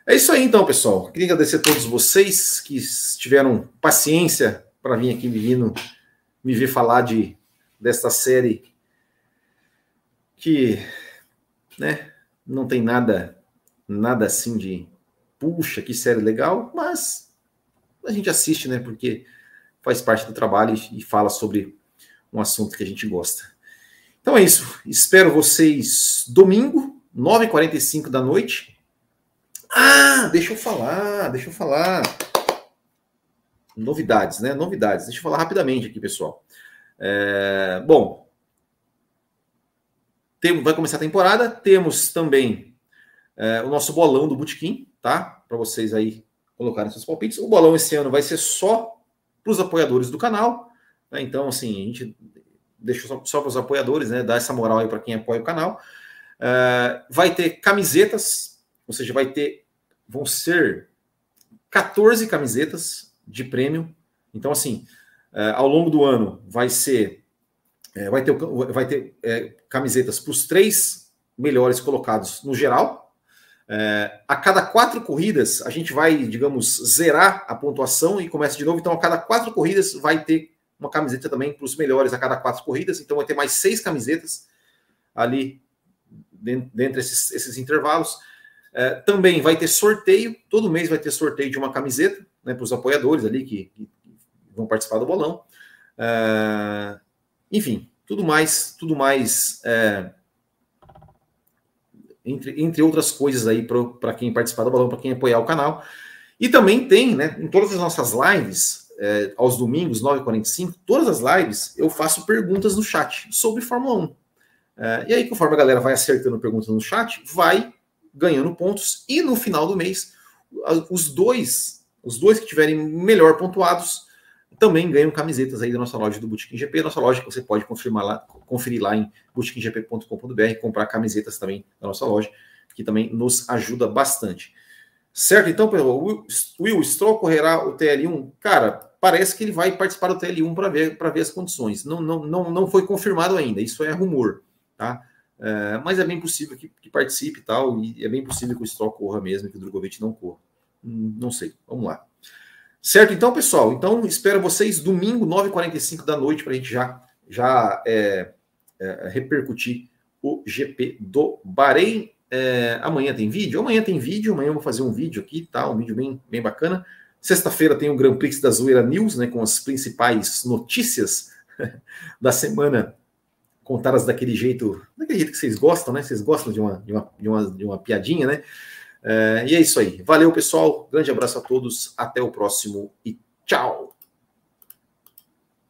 É isso aí, então, pessoal. Queria agradecer a todos vocês que tiveram paciência para vir aqui me vindo me ver falar de desta série que, né, não tem nada nada assim de puxa, que série legal, mas a gente assiste, né, porque faz parte do trabalho e fala sobre um assunto que a gente gosta. Então é isso. Espero vocês domingo, 9h45 da noite. Ah, deixa eu falar, deixa eu falar. Novidades, né? Novidades. Deixa eu falar rapidamente aqui, pessoal. É, bom, tem, vai começar a temporada. Temos também é, o nosso bolão do Botequim, tá? Para vocês aí colocarem seus palpites. O bolão esse ano vai ser só para os apoiadores do canal. Né? Então, assim, a gente deixa só, só para os apoiadores, né? Dar essa moral aí para quem apoia o canal. É, vai ter camisetas, ou seja, vai ter. Vão ser 14 camisetas de prêmio. Então, assim, é, ao longo do ano vai ser. É, vai ter, vai ter é, camisetas para os três melhores colocados no geral. É, a cada quatro corridas, a gente vai, digamos, zerar a pontuação e começa de novo. Então, a cada quatro corridas, vai ter uma camiseta também para os melhores a cada quatro corridas. Então, vai ter mais seis camisetas ali dentro desses esses intervalos. É, também vai ter sorteio, todo mês vai ter sorteio de uma camiseta né, para os apoiadores ali que, que, vão participar do bolão. É, enfim, tudo mais, tudo mais, é, entre, entre outras coisas aí para quem participar do bolão, para quem apoiar o canal. E também tem, né, em todas as nossas lives, é, aos domingos, 9h45, todas as lives, eu faço perguntas no chat sobre Fórmula 1. É, e aí, conforme a galera vai acertando perguntas no chat, vai ganhando pontos, e no final do mês, os dois os dois que tiverem melhor pontuados também ganham camisetas aí da nossa loja do Boutique GP, nossa loja que você pode confirmar lá, conferir lá em boutiquegp.com.br, comprar camisetas também da nossa loja, que também nos ajuda bastante. Certo? Então, o Will Stroll correrá o TL1? Cara, parece que ele vai participar do TL1 para ver, ver as condições. Não, não, não, não foi confirmado ainda, isso é rumor, tá? É, mas é bem possível que, que participe e tal, e é bem possível que o Stroll corra mesmo, que o Drogovic não corra. Não sei. Vamos lá. Certo, então, pessoal. Então, espero vocês domingo, 9h45 da noite, para a gente já, já é, é, repercutir o GP do Bahrein. É, amanhã tem vídeo? Amanhã tem vídeo. Amanhã eu vou fazer um vídeo aqui, tá? Um vídeo bem, bem bacana. Sexta-feira tem o Grand Prix da Zoeira News, né? Com as principais notícias da semana contadas daquele jeito, daquele jeito que vocês gostam, né? Vocês gostam de uma, de uma, de uma, de uma piadinha, né? É, e é isso aí. Valeu, pessoal. Grande abraço a todos. Até o próximo e tchau.